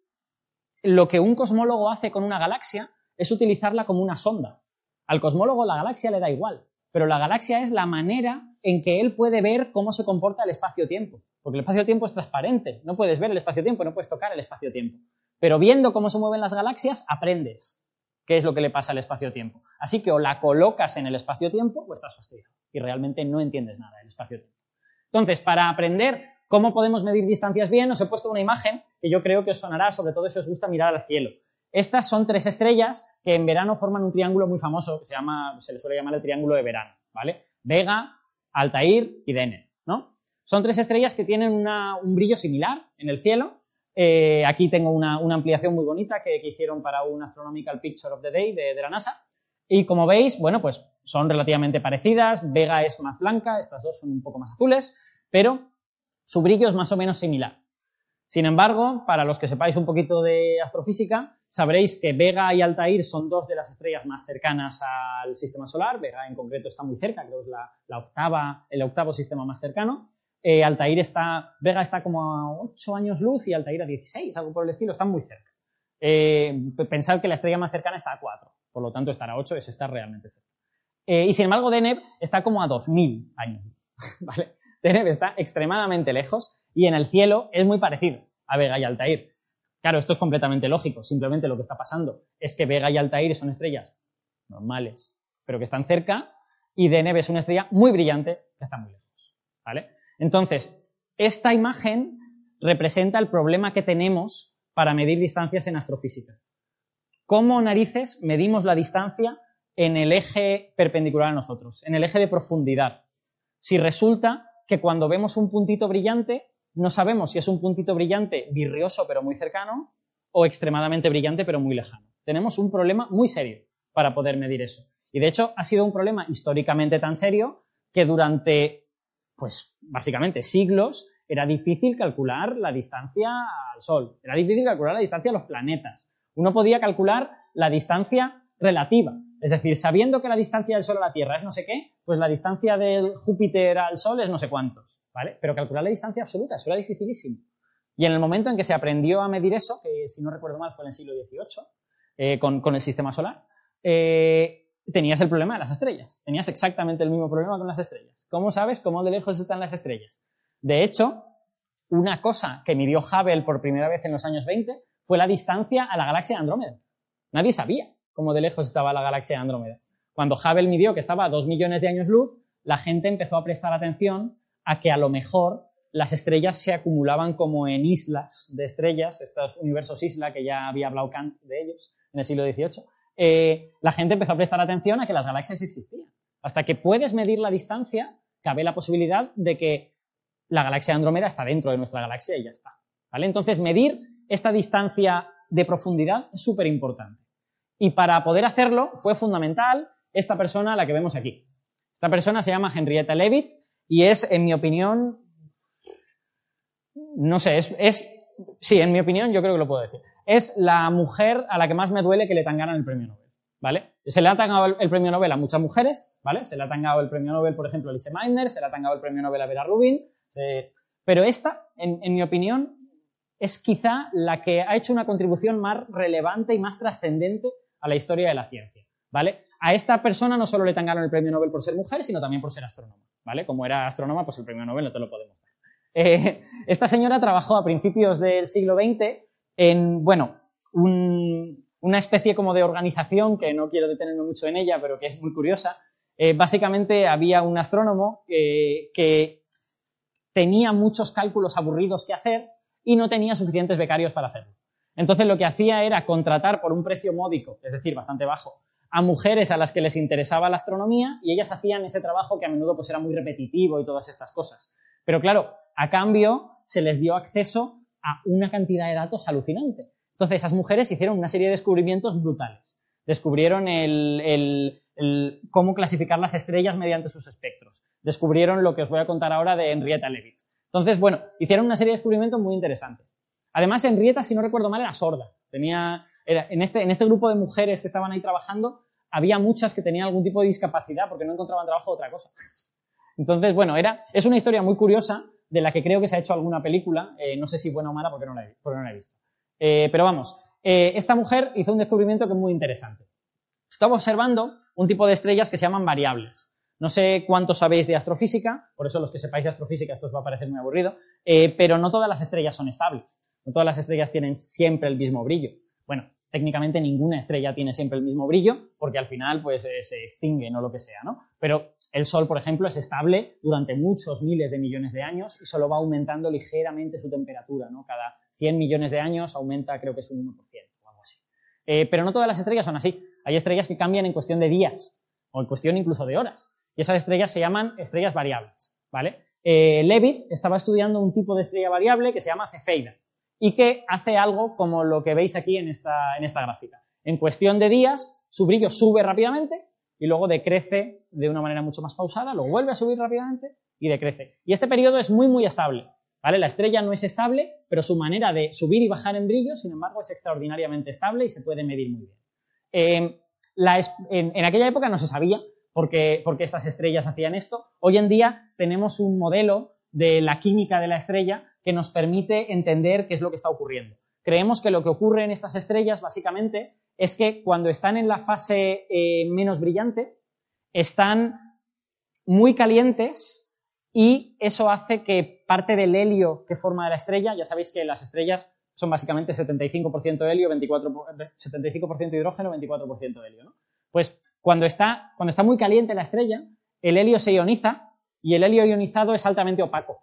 Speaker 1: lo que un cosmólogo hace con una galaxia es utilizarla como una sonda. Al cosmólogo la galaxia le da igual pero la galaxia es la manera en que él puede ver cómo se comporta el espacio-tiempo. Porque el espacio-tiempo es transparente, no puedes ver el espacio-tiempo, no puedes tocar el espacio-tiempo. Pero viendo cómo se mueven las galaxias, aprendes qué es lo que le pasa al espacio-tiempo. Así que o la colocas en el espacio-tiempo o estás fastidiado y realmente no entiendes nada del espacio-tiempo. Entonces, para aprender cómo podemos medir distancias bien, os he puesto una imagen que yo creo que os sonará, sobre todo si os gusta mirar al cielo. Estas son tres estrellas que en verano forman un triángulo muy famoso que se llama, se le suele llamar el triángulo de verano, ¿vale? Vega, Altair y Deneb, ¿no? Son tres estrellas que tienen un brillo similar en el cielo. Eh, aquí tengo una, ampliación muy bonita que, hicieron para un Astronomical Picture of the Day de la NASA. Y como veis, bueno, pues son relativamente parecidas. Vega es más blanca, estas dos son un poco más azules, pero su brillo es más o menos similar. Sin embargo, para los que sepáis un poquito de astrofísica, sabréis que Vega y Altair son dos de las estrellas más cercanas al sistema solar. Vega en concreto está muy cerca, creo que es la, octava, el octavo sistema más cercano. Eh, Altair está, Vega está como a 8 años luz y Altair a 16, algo por el estilo, están muy cerca. Eh, pensad que la estrella más cercana está a 4, por lo tanto estar a 8 es estar realmente cerca. Eh, y sin embargo, Deneb está como a 2000 años. [laughs] ¿vale? Deneb está extremadamente lejos y en el cielo es muy parecido a Vega y Altair. Claro, esto es completamente lógico. Simplemente lo que está pasando es que Vega y Altair son estrellas normales, pero que están cerca, y Deneb es una estrella muy brillante que está muy lejos. ¿Vale? Entonces, esta imagen representa el problema que tenemos para medir distancias en astrofísica. ¿Cómo narices medimos la distancia en el eje perpendicular a nosotros, en el eje de profundidad? Si resulta que cuando vemos un puntito brillante no sabemos si es un puntito brillante virrioso pero muy cercano o extremadamente brillante pero muy lejano. Tenemos un problema muy serio para poder medir eso. Y de hecho ha sido un problema históricamente tan serio que durante, pues básicamente siglos, era difícil calcular la distancia al Sol, era difícil calcular la distancia a los planetas. Uno podía calcular la distancia relativa, es decir, sabiendo que la distancia del Sol a la Tierra es no sé qué, pues la distancia del Júpiter al Sol es no sé cuántos, ¿vale? Pero calcular la distancia absoluta, eso era dificilísimo. Y en el momento en que se aprendió a medir eso, que si no recuerdo mal fue en el siglo XVIII, eh, con, el sistema solar, eh, tenías el problema de las estrellas. Tenías exactamente el mismo problema con las estrellas. ¿Cómo sabes cómo de lejos están las estrellas? De hecho, una cosa que midió Hubble por primera vez en los años 20 fue la distancia a la galaxia de Andrómeda. Nadie sabía cómo de lejos estaba la galaxia de Andrómeda. Cuando Hubble midió que estaba a dos millones de años luz, la gente empezó a prestar atención a que a lo mejor las estrellas se acumulaban como en islas de estrellas, estos universos isla que ya había hablado Kant de ellos en el siglo XVIII. Eh, la gente empezó a prestar atención a que las galaxias existían. Hasta que puedes medir la distancia, cabe la posibilidad de que la galaxia de Andrómeda está dentro de nuestra galaxia y ya está. ¿vale? Entonces, medir esta distancia de profundidad es súper importante. Y para poder hacerlo fue fundamental esta persona, la que vemos aquí. Esta persona se llama Henrietta Leavitt y es, en mi opinión, no sé, es, sí, en mi opinión yo creo que lo puedo decir. Es la mujer a la que más me duele que le tangaran el premio Nobel, ¿vale? Se le ha tangado el, premio Nobel a muchas mujeres, ¿vale? Se le ha tangado el premio Nobel, por ejemplo, a Lise Meitner, se le ha tangado el premio Nobel a Vera Rubin, pero esta, en mi opinión, es quizá la que ha hecho una contribución más relevante y más trascendente a la historia de la ciencia, ¿vale? A esta persona no solo le tangaron el premio Nobel por ser mujer, sino también por ser astrónoma, ¿vale? Como era astrónoma, pues el premio Nobel no te lo podemos dar. Eh, esta señora trabajó a principios del siglo XX en, bueno, una especie como de organización, que no quiero detenerme mucho en ella, pero que es muy curiosa. Eh, básicamente había un astrónomo que tenía muchos cálculos aburridos que hacer y no tenía suficientes becarios para hacerlo. Entonces lo que hacía era contratar por un precio módico, es decir, bastante bajo, a mujeres a las que les interesaba la astronomía y ellas hacían ese trabajo que a menudo pues era muy repetitivo y todas estas cosas. Pero claro, a cambio se les dio acceso a una cantidad de datos alucinante. Entonces esas mujeres hicieron una serie de descubrimientos brutales. Descubrieron cómo clasificar las estrellas mediante sus espectros. Descubrieron lo que os voy a contar ahora de Henrietta Leavitt. Entonces, bueno, hicieron una serie de descubrimientos muy interesantes. Además, Henrietta, si no recuerdo mal, era sorda. Tenía, en, este, en este grupo de mujeres que estaban ahí trabajando, había muchas que tenían algún tipo de discapacidad porque no encontraban trabajo otra cosa. [laughs] Entonces, bueno, era, es una historia muy curiosa de la que creo que se ha hecho alguna película, eh, no sé si buena o mala porque no la he, visto. Eh, pero vamos, eh, esta mujer hizo un descubrimiento que es muy interesante. Estaba observando un tipo de estrellas que se llaman variables. No sé cuánto sabéis de astrofísica, por eso los que sepáis de astrofísica esto os va a parecer muy aburrido, pero no todas las estrellas son estables. No todas las estrellas tienen siempre el mismo brillo. Bueno, técnicamente ninguna estrella tiene siempre el mismo brillo, porque al final pues se extingue, no lo que sea, ¿no? Pero el Sol, por ejemplo, es estable durante muchos miles de millones de años y solo va aumentando ligeramente su temperatura, ¿no? Cada 100 millones de años aumenta, creo que es un 1% o algo así. Eh, pero no todas las estrellas son así. Hay estrellas que cambian en cuestión de días o en cuestión incluso de horas. Y esas estrellas se llaman estrellas variables, ¿vale? Eh, Levitt estaba estudiando un tipo de estrella variable que se llama Cefeida y que hace algo como lo que veis aquí en esta, en esta gráfica. En cuestión de días, su brillo sube rápidamente y luego decrece de una manera mucho más pausada, luego vuelve a subir rápidamente y decrece. Y este periodo es muy, muy estable. ¿vale? La estrella no es estable, pero su manera de subir y bajar en brillo, sin embargo, es extraordinariamente estable y se puede medir muy bien. Em, en, aquella época no se sabía por qué, por qué estas estrellas hacían esto. Hoy en día tenemos un modelo de la química de la estrella que nos permite entender qué es lo que está ocurriendo. Creemos que lo que ocurre en estas estrellas, básicamente, es que cuando están en la fase eh, menos brillante, están muy calientes y eso hace que parte del helio que forma la estrella, ya sabéis que las estrellas son básicamente 75% helio, 24, 75% hidrógeno, 24% de helio, ¿no? Pues cuando está, cuando está muy caliente la estrella, el helio se ioniza y el helio ionizado es altamente opaco.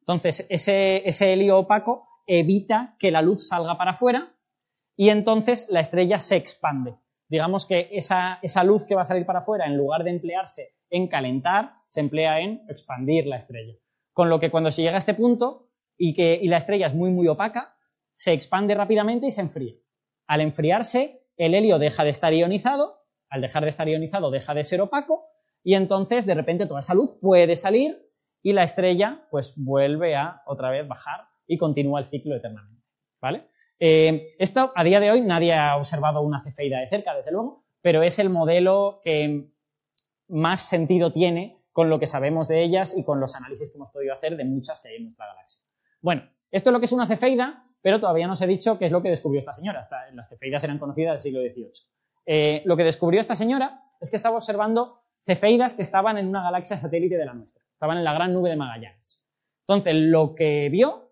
Speaker 1: Entonces, ese, ese helio opaco evita que la luz salga para afuera y entonces la estrella se expande. Digamos que esa, luz que va a salir para afuera, en lugar de emplearse en calentar, se emplea en expandir la estrella. Con lo que cuando se llega a este punto y, que, y la estrella es muy, muy opaca, se expande rápidamente y se enfría. Al enfriarse, el helio deja de estar ionizado, al dejar de estar ionizado deja de ser opaco y entonces de repente toda esa luz puede salir y la estrella pues vuelve a otra vez bajar y continúa el ciclo eternamente. ¿Vale? Eh, esto, a día de hoy, nadie ha observado una cefeida de cerca, desde luego, pero es el modelo que más sentido tiene con lo que sabemos de ellas y con los análisis que hemos podido hacer de muchas que hay en nuestra galaxia. Bueno, esto es lo que es una cefeida, pero todavía no os he dicho qué es lo que descubrió esta señora. las cefeidas eran conocidas del siglo XVIII. Eh, lo que descubrió esta señora es que estaba observando cefeidas que estaban en una galaxia satélite de la nuestra. Estaban en la gran nube de Magallanes. Entonces, lo que vio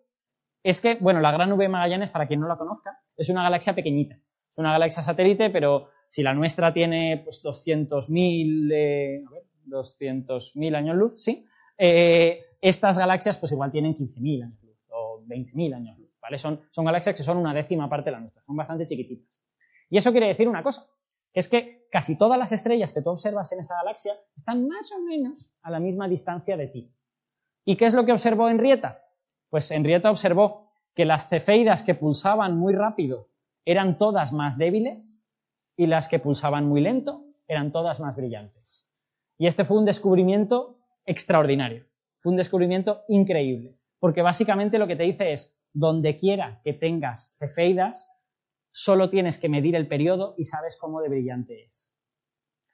Speaker 1: es que, bueno, la Gran V Magallanes, para quien no la conozca, es una galaxia pequeñita. Es una galaxia satélite, pero si la nuestra tiene pues 200.000 eh, 200 años luz, ¿sí? Eh, estas galaxias pues igual tienen 15.000 años luz o 20.000 años luz, ¿vale? Son, galaxias que son una décima parte de la nuestra, son bastante chiquititas. Y eso quiere decir una cosa, es que casi todas las estrellas que tú observas en esa galaxia están más o menos a la misma distancia de ti. ¿Y qué es lo que observó Henrietta? Pues Henrietta observó que las cefeidas que pulsaban muy rápido eran todas más débiles y las que pulsaban muy lento eran todas más brillantes. Y este fue un descubrimiento extraordinario, fue un descubrimiento increíble, porque básicamente lo que te dice es, donde quiera que tengas cefeidas, solo tienes que medir el periodo y sabes cómo de brillante es.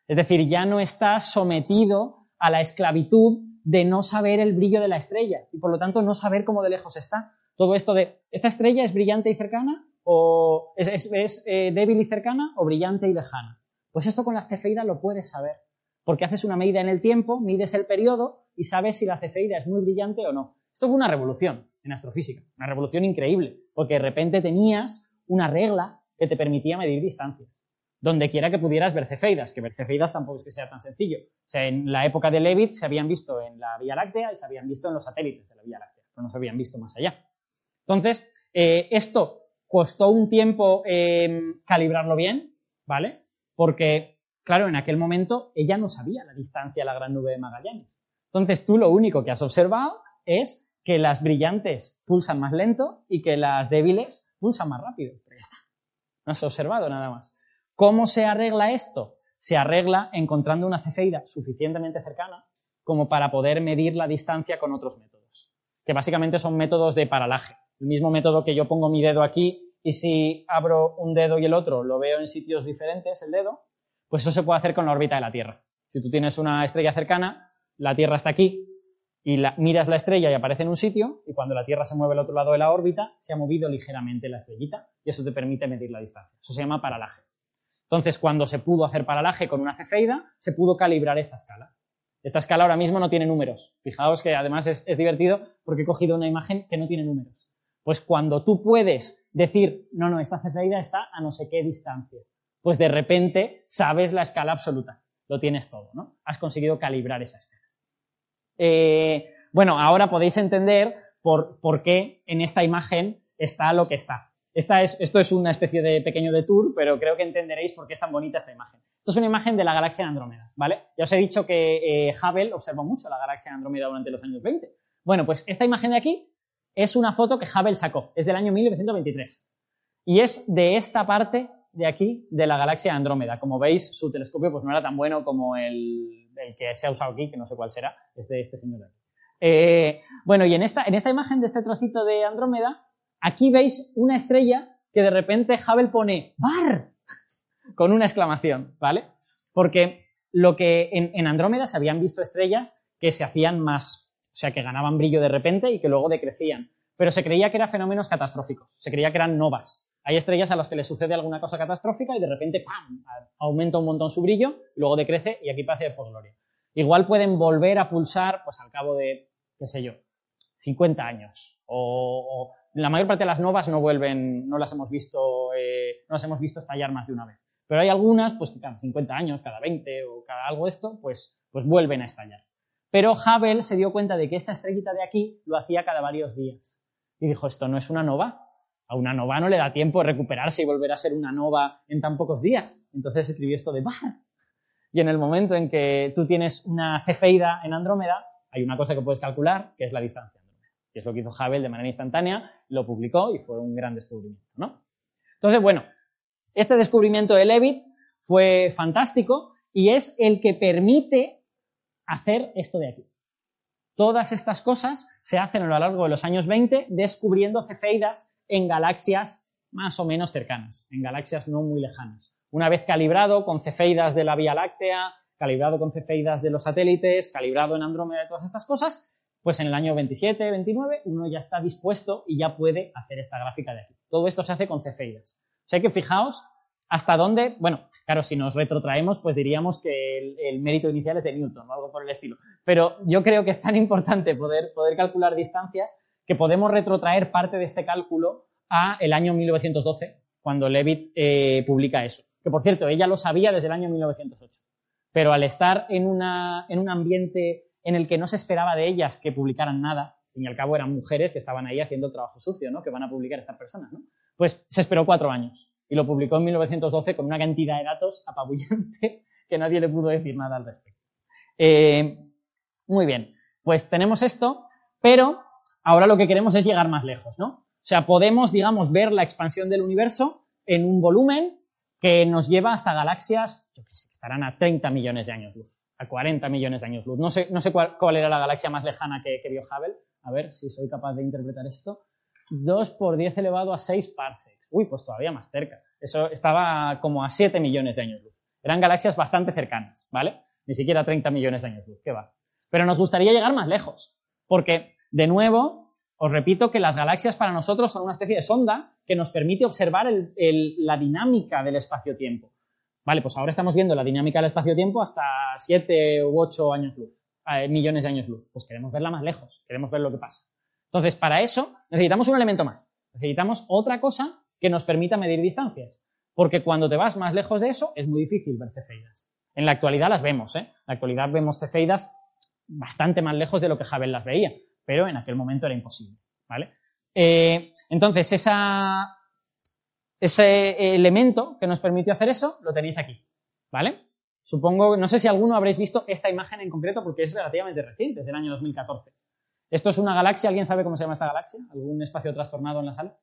Speaker 1: Es decir, ya no estás sometido a la esclavitud de no saber el brillo de la estrella y por lo tanto no saber cómo de lejos está. Todo esto de, ¿esta estrella es brillante y cercana? ¿O es, eh, débil y cercana? ¿O brillante y lejana? Pues esto con las cefeidas lo puedes saber, porque haces una medida en el tiempo, mides el periodo y sabes si la cefeida es muy brillante o no. Esto fue una revolución en astrofísica, una revolución increíble, porque de repente tenías una regla que te permitía medir distancias. Donde quiera que pudieras ver cefeidas, que ver cefeidas tampoco es que sea tan sencillo. O sea, en la época de Leavitt se habían visto en la Vía Láctea y se habían visto en los satélites de la Vía Láctea, pero no se habían visto más allá. Entonces, eh, esto costó un tiempo eh, calibrarlo bien, ¿vale? Porque, claro, en aquel momento ella no sabía la distancia a la gran nube de Magallanes. Entonces, tú lo único que has observado es que las brillantes pulsan más lento y que las débiles pulsan más rápido. Pero ya está. No has observado nada más. ¿Cómo se arregla esto? Se arregla encontrando una cefeida suficientemente cercana como para poder medir la distancia con otros métodos, que básicamente son métodos de paralaje. El mismo método que yo pongo mi dedo aquí y si abro un dedo y el otro lo veo en sitios diferentes, el dedo, pues eso se puede hacer con la órbita de la Tierra. Si tú tienes una estrella cercana, la Tierra está aquí y miras la estrella y aparece en un sitio y cuando la Tierra se mueve al otro lado de la órbita, se ha movido ligeramente la estrellita y eso te permite medir la distancia. Eso se llama paralaje. Entonces, cuando se pudo hacer paralaje con una cefeida, se pudo calibrar esta escala. Esta escala ahora mismo no tiene números. Fijaos que además es, es divertido porque he cogido una imagen que no tiene números. Pues cuando tú puedes decir, no, no, esta cefeida está a no sé qué distancia, pues de repente sabes la escala absoluta. Lo tienes todo, ¿no? Has conseguido calibrar esa escala. Eh, bueno, ahora podéis entender por, por, qué en esta imagen está lo que está. Esta es, esto es una especie de pequeño detour, pero creo que entenderéis por qué es tan bonita esta imagen. Esto es una imagen de la galaxia Andrómeda, ¿vale? Ya os he dicho que eh, Hubble observó mucho la galaxia Andrómeda durante los años 20. Bueno, pues esta imagen de aquí es una foto que Hubble sacó, es del año 1923. Y es de esta parte de aquí de la galaxia Andrómeda. Como veis, su telescopio pues no era tan bueno como el, que se ha usado aquí, que no sé cuál será, es de este señor. Eh, bueno, y en esta, en esta imagen de este trocito de Andrómeda, aquí veis una estrella que de repente Hubble pone ¡Bar! [laughs] con una exclamación, ¿vale? Porque lo que en, en Andrómeda se habían visto estrellas que se hacían más o sea, que ganaban brillo de repente y que luego decrecían. Pero se creía que eran fenómenos catastróficos, se creía que eran novas. Hay estrellas a las que les sucede alguna cosa catastrófica y de repente ¡pam! aumenta un montón su brillo, luego decrece y aquí pasa por gloria. Igual pueden volver a pulsar pues al cabo de, qué sé yo, 50 años. O, la mayor parte de las novas no vuelven, no las hemos visto, eh, no las hemos visto estallar más de una vez. Pero hay algunas, pues que cada 50 años, cada 20 o cada algo esto, pues, pues vuelven a estallar. Pero Hubble se dio cuenta de que esta estrellita de aquí lo hacía cada varios días. Y dijo, esto no es una nova. A una nova no le da tiempo de recuperarse y volver a ser una nova en tan pocos días. Entonces escribió esto de bar. Y en el momento en que tú tienes una cefeida en Andrómeda, hay una cosa que puedes calcular, que es la distancia. Y es lo que hizo Hubble de manera instantánea, lo publicó y fue un gran descubrimiento, ¿no? Entonces, bueno, este descubrimiento de Leavitt fue fantástico y es el que permite hacer esto de aquí. Todas estas cosas se hacen a lo largo de los años 20 descubriendo cefeidas en galaxias más o menos cercanas, en galaxias no muy lejanas. Una vez calibrado con cefeidas de la Vía Láctea, calibrado con cefeidas de los satélites, calibrado en Andrómeda y todas estas cosas, pues en el año 27, 29 uno ya está dispuesto y ya puede hacer esta gráfica de aquí. Todo esto se hace con cefeidas. O sea que fijaos hasta dónde, bueno, claro, si nos retrotraemos, pues diríamos que el, mérito inicial es de Newton o algo por el estilo. Pero yo creo que es tan importante poder, calcular distancias que podemos retrotraer parte de este cálculo a el año 1912, cuando Levitt eh, publica eso. Que por cierto, ella lo sabía desde el año 1908. Pero al estar en, un ambiente en el que no se esperaba de ellas que publicaran nada, y al cabo eran mujeres que estaban ahí haciendo el trabajo sucio, ¿no? Que van a publicar estas personas, ¿no? Pues se esperó cuatro años y lo publicó en 1912 con una cantidad de datos apabullante [laughs] que nadie le pudo decir nada al respecto. Eh, muy bien, pues tenemos esto, pero ahora lo que queremos es llegar más lejos, ¿no? O sea, podemos, digamos, ver la expansión del universo en un volumen que nos lleva hasta galaxias, yo qué sé, que estarán a 30 millones de años luz, a 40 millones de años luz. No sé, no sé cuál, era la galaxia más lejana que, que vio Hubble. A ver si soy capaz de interpretar esto. 2 por 10 elevado a 6 parsecs. Uy, pues todavía más cerca. Eso estaba como a 7 millones de años luz. Eran galaxias bastante cercanas, ¿vale? Ni siquiera 30 millones de años luz, ¿qué va? Pero nos gustaría llegar más lejos, porque, de nuevo, os repito que las galaxias para nosotros son una especie de sonda que nos permite observar la dinámica del espacio-tiempo. Vale, pues ahora estamos viendo la dinámica del espacio-tiempo hasta 7 u 8 años luz, eh, millones de años luz. Pues queremos verla más lejos, queremos ver lo que pasa. Entonces, para eso necesitamos un elemento más. Necesitamos otra cosa que nos permita medir distancias. Porque cuando te vas más lejos de eso, es muy difícil ver cefeidas. En la actualidad las vemos, ¿eh? En la actualidad vemos cefeidas bastante más lejos de lo que Hubble las veía, pero en aquel momento era imposible, ¿vale? Eh, entonces, ese elemento que nos permitió hacer eso, lo tenéis aquí, ¿vale? Supongo, no sé si alguno habréis visto esta imagen en concreto porque es relativamente reciente, es del año 2014. Esto es una galaxia, ¿alguien sabe cómo se llama esta galaxia? ¿Algún espacio trastornado en la sala?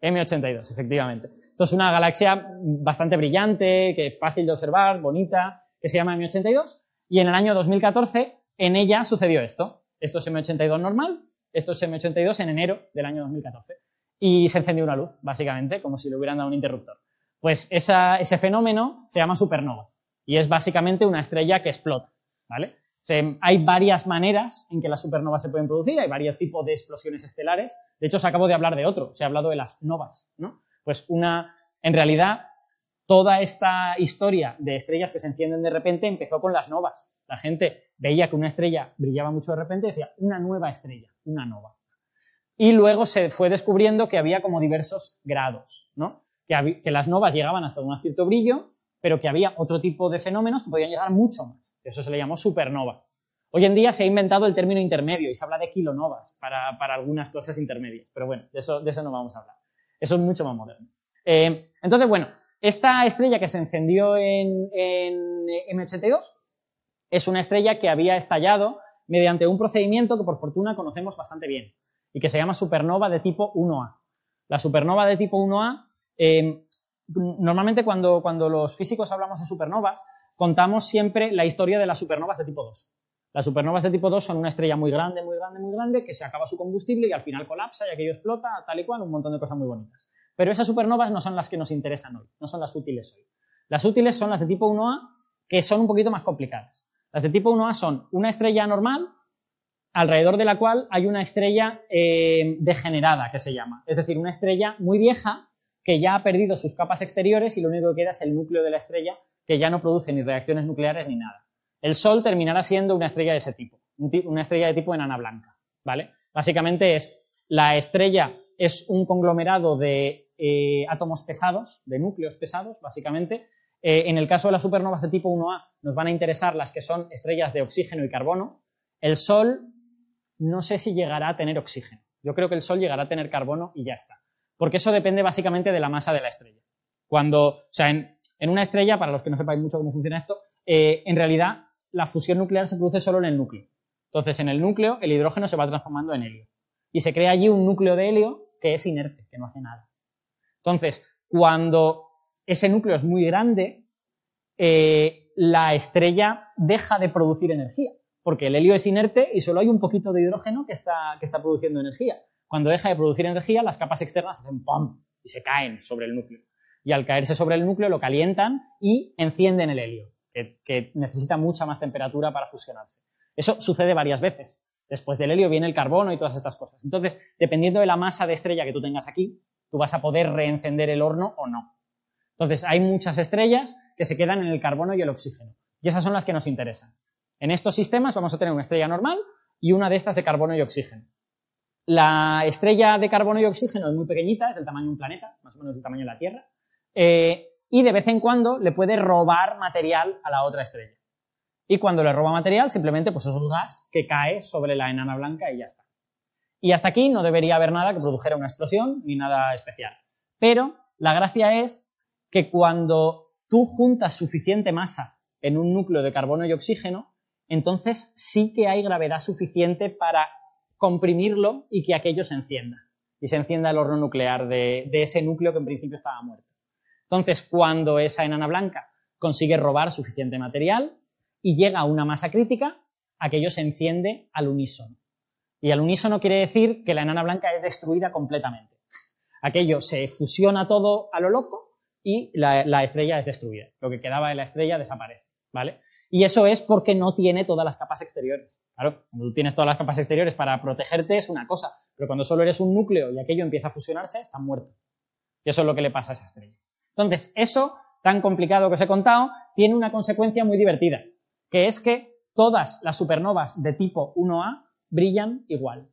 Speaker 1: M82, efectivamente. Esto es una galaxia bastante brillante, que es fácil de observar, bonita, que se llama M82, y en el año 2014 en ella sucedió esto. Esto es M82 normal, esto es M82 en enero del año 2014. Y se encendió una luz, básicamente, como si le hubieran dado un interruptor. Pues ese fenómeno se llama supernova, y es básicamente una estrella que explota, ¿vale? Hay varias maneras en que las supernovas se pueden producir, hay varios tipos de explosiones estelares. De hecho, se acabo de hablar de otro, se ha hablado de las novas, ¿no? Pues una, en realidad, toda esta historia de estrellas que se encienden de repente empezó con las novas. La gente veía que una estrella brillaba mucho de repente y decía, una nueva estrella, una nova. Y luego se fue descubriendo que había como diversos grados, que las novas llegaban hasta un cierto brillo pero que había otro tipo de fenómenos que podían llegar mucho más. Eso se le llamó supernova. Hoy en día se ha inventado el término intermedio y se habla de kilonovas para, algunas cosas intermedias, pero bueno, de eso, de eso no vamos a hablar. Eso es mucho más moderno. Eh, entonces, bueno, esta estrella que se encendió en, en M82 es una estrella que había estallado mediante un procedimiento que por fortuna conocemos bastante bien y que se llama supernova de tipo 1A. La supernova de tipo 1A normalmente cuando, cuando los físicos hablamos de supernovas, contamos siempre la historia de las supernovas de tipo 2. Las supernovas de tipo 2 son una estrella muy grande, muy grande, muy grande, que se acaba su combustible y al final colapsa y aquello explota, tal y cual, un montón de cosas muy bonitas. Pero esas supernovas no son las que nos interesan hoy, no son las útiles hoy. Las útiles son las de tipo 1A, que son un poquito más complicadas. Las de tipo 1A son una estrella normal, alrededor de la cual hay una estrella eh, degenerada, que se llama. Es decir, una estrella muy vieja que ya ha perdido sus capas exteriores y lo único que queda es el núcleo de la estrella que ya no produce ni reacciones nucleares ni nada. El Sol terminará siendo una estrella de ese tipo, una estrella de tipo enana blanca, ¿vale? Básicamente es la estrella es un conglomerado de eh, átomos pesados, de núcleos pesados, básicamente. Eh, en el caso de las supernovas de tipo 1A nos van a interesar las que son estrellas de oxígeno y carbono. El Sol no sé si llegará a tener oxígeno. Yo creo que el Sol llegará a tener carbono y ya está porque eso depende básicamente de la masa de la estrella. Cuando, o sea, en, una estrella, para los que no sepáis mucho cómo funciona esto, eh, en realidad la fusión nuclear se produce solo en el núcleo. Entonces, en el núcleo, el hidrógeno se va transformando en helio. Y se crea allí un núcleo de helio que es inerte, que no hace nada. Entonces, cuando ese núcleo es muy grande, eh, la estrella deja de producir energía, porque el helio es inerte y solo hay un poquito de hidrógeno que está, que está produciendo energía. Cuando deja de producir energía, las capas externas hacen ¡pum! y se caen sobre el núcleo. Y al caerse sobre el núcleo lo calientan y encienden el helio, que, necesita mucha más temperatura para fusionarse. Eso sucede varias veces. Después del helio viene el carbono y todas estas cosas. Entonces, dependiendo de la masa de estrella que tú tengas aquí, tú vas a poder reencender el horno o no. Entonces, hay muchas estrellas que se quedan en el carbono y el oxígeno. Y esas son las que nos interesan. En estos sistemas vamos a tener una estrella normal y una de estas de carbono y oxígeno. La estrella de carbono y oxígeno es muy pequeñita, es del tamaño de un planeta, más o menos del tamaño de la Tierra, eh, y de vez en cuando le puede robar material a la otra estrella. Y cuando le roba material, simplemente pues es un gas que cae sobre la enana blanca y ya está. Y hasta aquí no debería haber nada que produjera una explosión ni nada especial. Pero la gracia es que cuando tú juntas suficiente masa en un núcleo de carbono y oxígeno, entonces sí que hay gravedad suficiente para comprimirlo y que aquello se encienda. Y se encienda el horno nuclear de, ese núcleo que en principio estaba muerto. Entonces, cuando esa enana blanca consigue robar suficiente material y llega a una masa crítica, aquello se enciende al unísono. Y al unísono quiere decir que la enana blanca es destruida completamente. Aquello se fusiona todo a lo loco y la, estrella es destruida. Lo que quedaba de la estrella desaparece, ¿vale? Y eso es porque no tiene todas las capas exteriores. Claro, cuando tú tienes todas las capas exteriores para protegerte es una cosa, pero cuando solo eres un núcleo y aquello empieza a fusionarse, está muerto. Y eso es lo que le pasa a esa estrella. Entonces, eso tan complicado que os he contado tiene una consecuencia muy divertida, que es que todas las supernovas de tipo 1A brillan igual.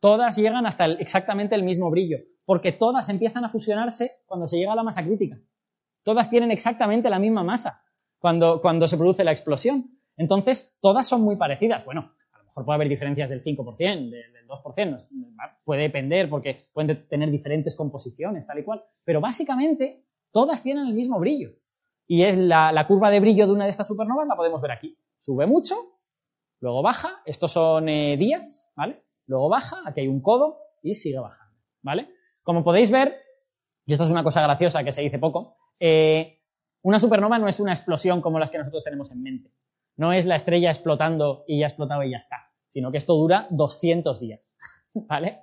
Speaker 1: Todas llegan hasta exactamente el mismo brillo, porque todas empiezan a fusionarse cuando se llega a la masa crítica. Todas tienen exactamente la misma masa cuando, se produce la explosión. Entonces, todas son muy parecidas. Bueno, a lo mejor puede haber diferencias del 5%, del 2%, puede depender porque pueden tener diferentes composiciones, tal y cual. Pero básicamente, todas tienen el mismo brillo. Y es la, curva de brillo de una de estas supernovas, la podemos ver aquí. Sube mucho, luego baja, estos son eh, días, ¿vale? Luego baja, aquí hay un codo y sigue bajando, ¿vale? Como podéis ver, y esto es una cosa graciosa que se dice poco, eh, una supernova no es una explosión como las que nosotros tenemos en mente. No es la estrella explotando y ya explotado y ya está, sino que esto dura 200 días, [laughs] ¿vale?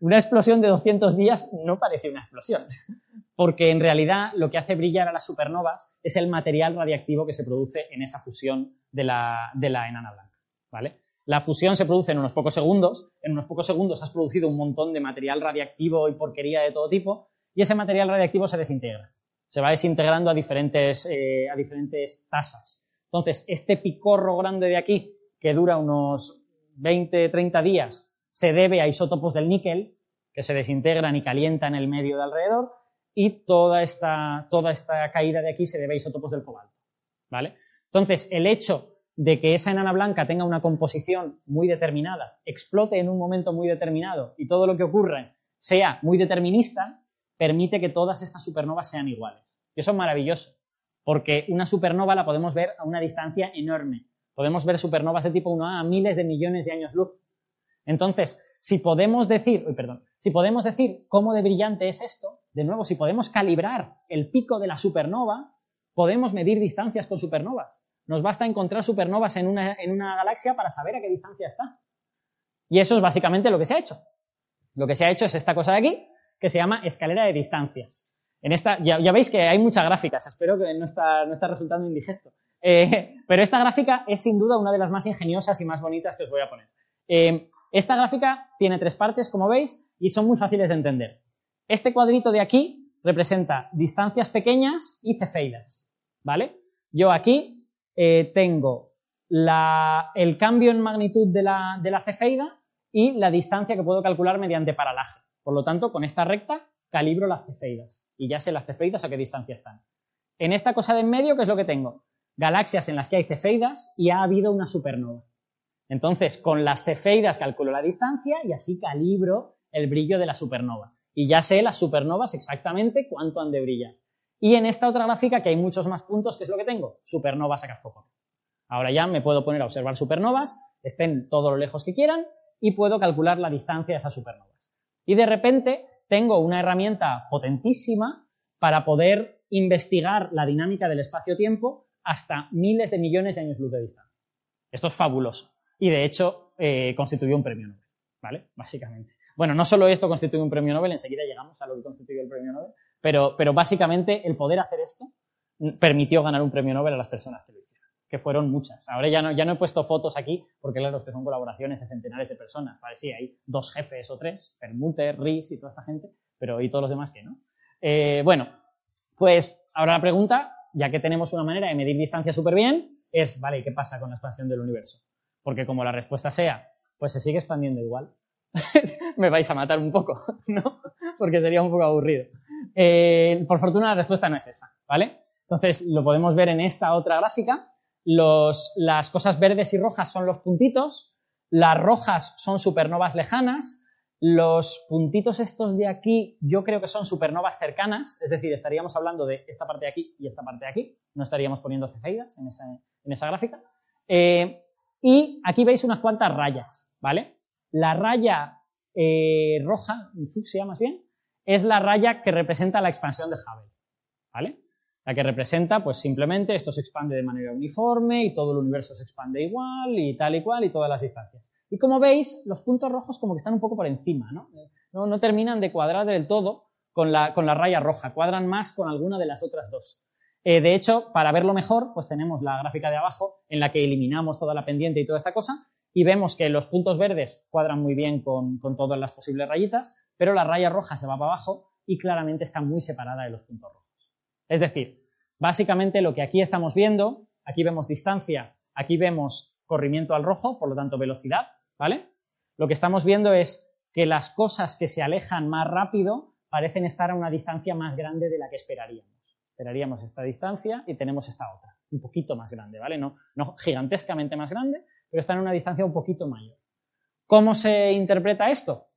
Speaker 1: Una explosión de 200 días no parece una explosión, [laughs] porque en realidad lo que hace brillar a las supernovas es el material radiactivo que se produce en esa fusión de la, de la enana blanca, ¿vale? La fusión se produce en unos pocos segundos, en unos pocos segundos has producido un montón de material radiactivo y porquería de todo tipo, y ese material radiactivo se desintegra. Se va desintegrando a diferentes, eh, a diferentes tasas. Entonces, este picorro grande de aquí, que dura unos 20, 30 días, se debe a isótopos del níquel, que se desintegran y calientan el medio de alrededor, y toda esta, toda esta caída de aquí se debe a isótopos del cobalto. ¿Vale? Entonces, el hecho de que esa enana blanca tenga una composición muy determinada, explote en un momento muy determinado y todo lo que ocurre sea muy determinista, permite que todas estas supernovas sean iguales. Y eso es maravilloso, porque una supernova la podemos ver a una distancia enorme. Podemos ver supernovas de tipo 1A a miles de millones de años luz. Entonces, si podemos decir, perdón, si podemos decir cómo de brillante es esto, de nuevo, si podemos calibrar el pico de la supernova, podemos medir distancias con supernovas. Nos basta encontrar supernovas en una, en una galaxia para saber a qué distancia está. Y eso es básicamente lo que se ha hecho. Lo que se ha hecho es esta cosa de aquí, que se llama escalera de distancias. En esta, ya, veis que hay muchas gráficas, espero que no está, no está resultando indigesto. Eh, pero esta gráfica es sin duda una de las más ingeniosas y más bonitas que os voy a poner. Eh, esta gráfica tiene tres partes, como veis, y son muy fáciles de entender. Este cuadrito de aquí representa distancias pequeñas y cefeidas, ¿vale? Yo aquí eh, tengo el cambio en magnitud de la, de la cefeida y la distancia que puedo calcular mediante paralaje. Por lo tanto, con esta recta calibro las cefeidas y ya sé las cefeidas a qué distancia están. En esta cosa de en medio, ¿qué es lo que tengo? Galaxias en las que hay cefeidas y ha habido una supernova. Entonces, con las cefeidas calculo la distancia y así calibro el brillo de la supernova. Y ya sé las supernovas exactamente cuánto han de brillar. Y en esta otra gráfica, que hay muchos más puntos, ¿qué es lo que tengo? Supernovas a cascoporro. Ahora ya me puedo poner a observar supernovas, estén todo lo lejos que quieran, y puedo calcular la distancia de esas supernovas. Y de repente tengo una herramienta potentísima para poder investigar la dinámica del espacio-tiempo hasta miles de millones de años luz de distancia. Esto es fabuloso. Y de hecho, eh, constituyó un premio Nobel, ¿vale? Básicamente. Bueno, no solo esto constituye un premio Nobel, enseguida llegamos a lo que constituye el premio Nobel, pero, básicamente el poder hacer esto permitió ganar un premio Nobel a las personas que lo que fueron muchas. Ahora ya no, ya no he puesto fotos aquí, porque claro, que son colaboraciones de centenares de personas. Vale, sí, hay dos jefes o tres, Permuter, Ries y toda esta gente, pero y todos los demás que no. Eh, bueno, pues ahora la pregunta, ya que tenemos una manera de medir distancia súper bien, es, vale, ¿qué pasa con la expansión del universo? Porque como la respuesta sea pues se sigue expandiendo igual. [laughs] Me vais a matar un poco, [laughs] ¿no? Porque sería un poco aburrido. Eh, por fortuna la respuesta no es esa, ¿vale? Entonces lo podemos ver en esta otra gráfica. Las cosas verdes y rojas son los puntitos, las rojas son supernovas lejanas, los puntitos estos de aquí yo creo que son supernovas cercanas, es decir, estaríamos hablando de esta parte de aquí y esta parte de aquí, no estaríamos poniendo cefeidas en esa, gráfica. Eh, y aquí veis unas cuantas rayas, ¿vale? La raya eh, roja, fucsia más bien, es la raya que representa la expansión de Hubble, ¿vale? La que representa, pues simplemente esto se expande de manera uniforme y todo el universo se expande igual y tal y cual y todas las distancias. Y como veis, los puntos rojos como que están un poco por encima, ¿no? No, terminan de cuadrar del todo con la, con la, raya roja, cuadran más con alguna de las otras dos. Eh, de hecho, para verlo mejor, pues tenemos la gráfica de abajo en la que eliminamos toda la pendiente y toda esta cosa y vemos que los puntos verdes cuadran muy bien con, con todas las posibles rayitas, pero la raya roja se va para abajo y claramente está muy separada de los puntos rojos. Es decir, básicamente lo que aquí estamos viendo, aquí vemos distancia, aquí vemos corrimiento al rojo, por lo tanto velocidad, ¿vale? Lo que estamos viendo es que las cosas que se alejan más rápido parecen estar a una distancia más grande de la que esperaríamos. Esperaríamos esta distancia y tenemos esta otra, un poquito más grande, ¿vale? No, no gigantescamente más grande, pero está en una distancia un poquito mayor. ¿Cómo se interpreta esto?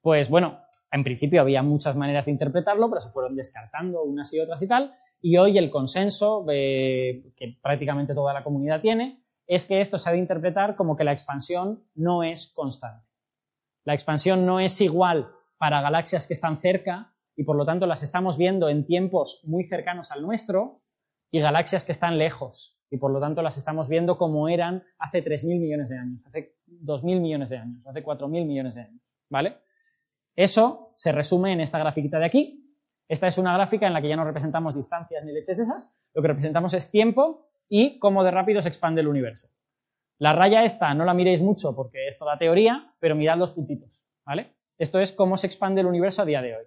Speaker 1: Pues bueno, en principio había muchas maneras de interpretarlo, pero se fueron descartando unas y otras y tal. Y hoy el consenso eh, que prácticamente toda la comunidad tiene es que esto se ha de interpretar como que la expansión no es constante. La expansión no es igual para galaxias que están cerca y por lo tanto las estamos viendo en tiempos muy cercanos al nuestro y galaxias que están lejos y por lo tanto las estamos viendo como eran hace 3.000 millones de años, hace 2.000 millones de años, hace 4.000 millones de años, ¿vale? Eso se resume en esta grafiquita de aquí. Esta es una gráfica en la que ya no representamos distancias ni leches de esas, lo que representamos es tiempo y cómo de rápido se expande el universo. La raya esta no la miréis mucho porque es toda teoría, pero mirad los puntitos, ¿vale? Esto es cómo se expande el universo a día de hoy.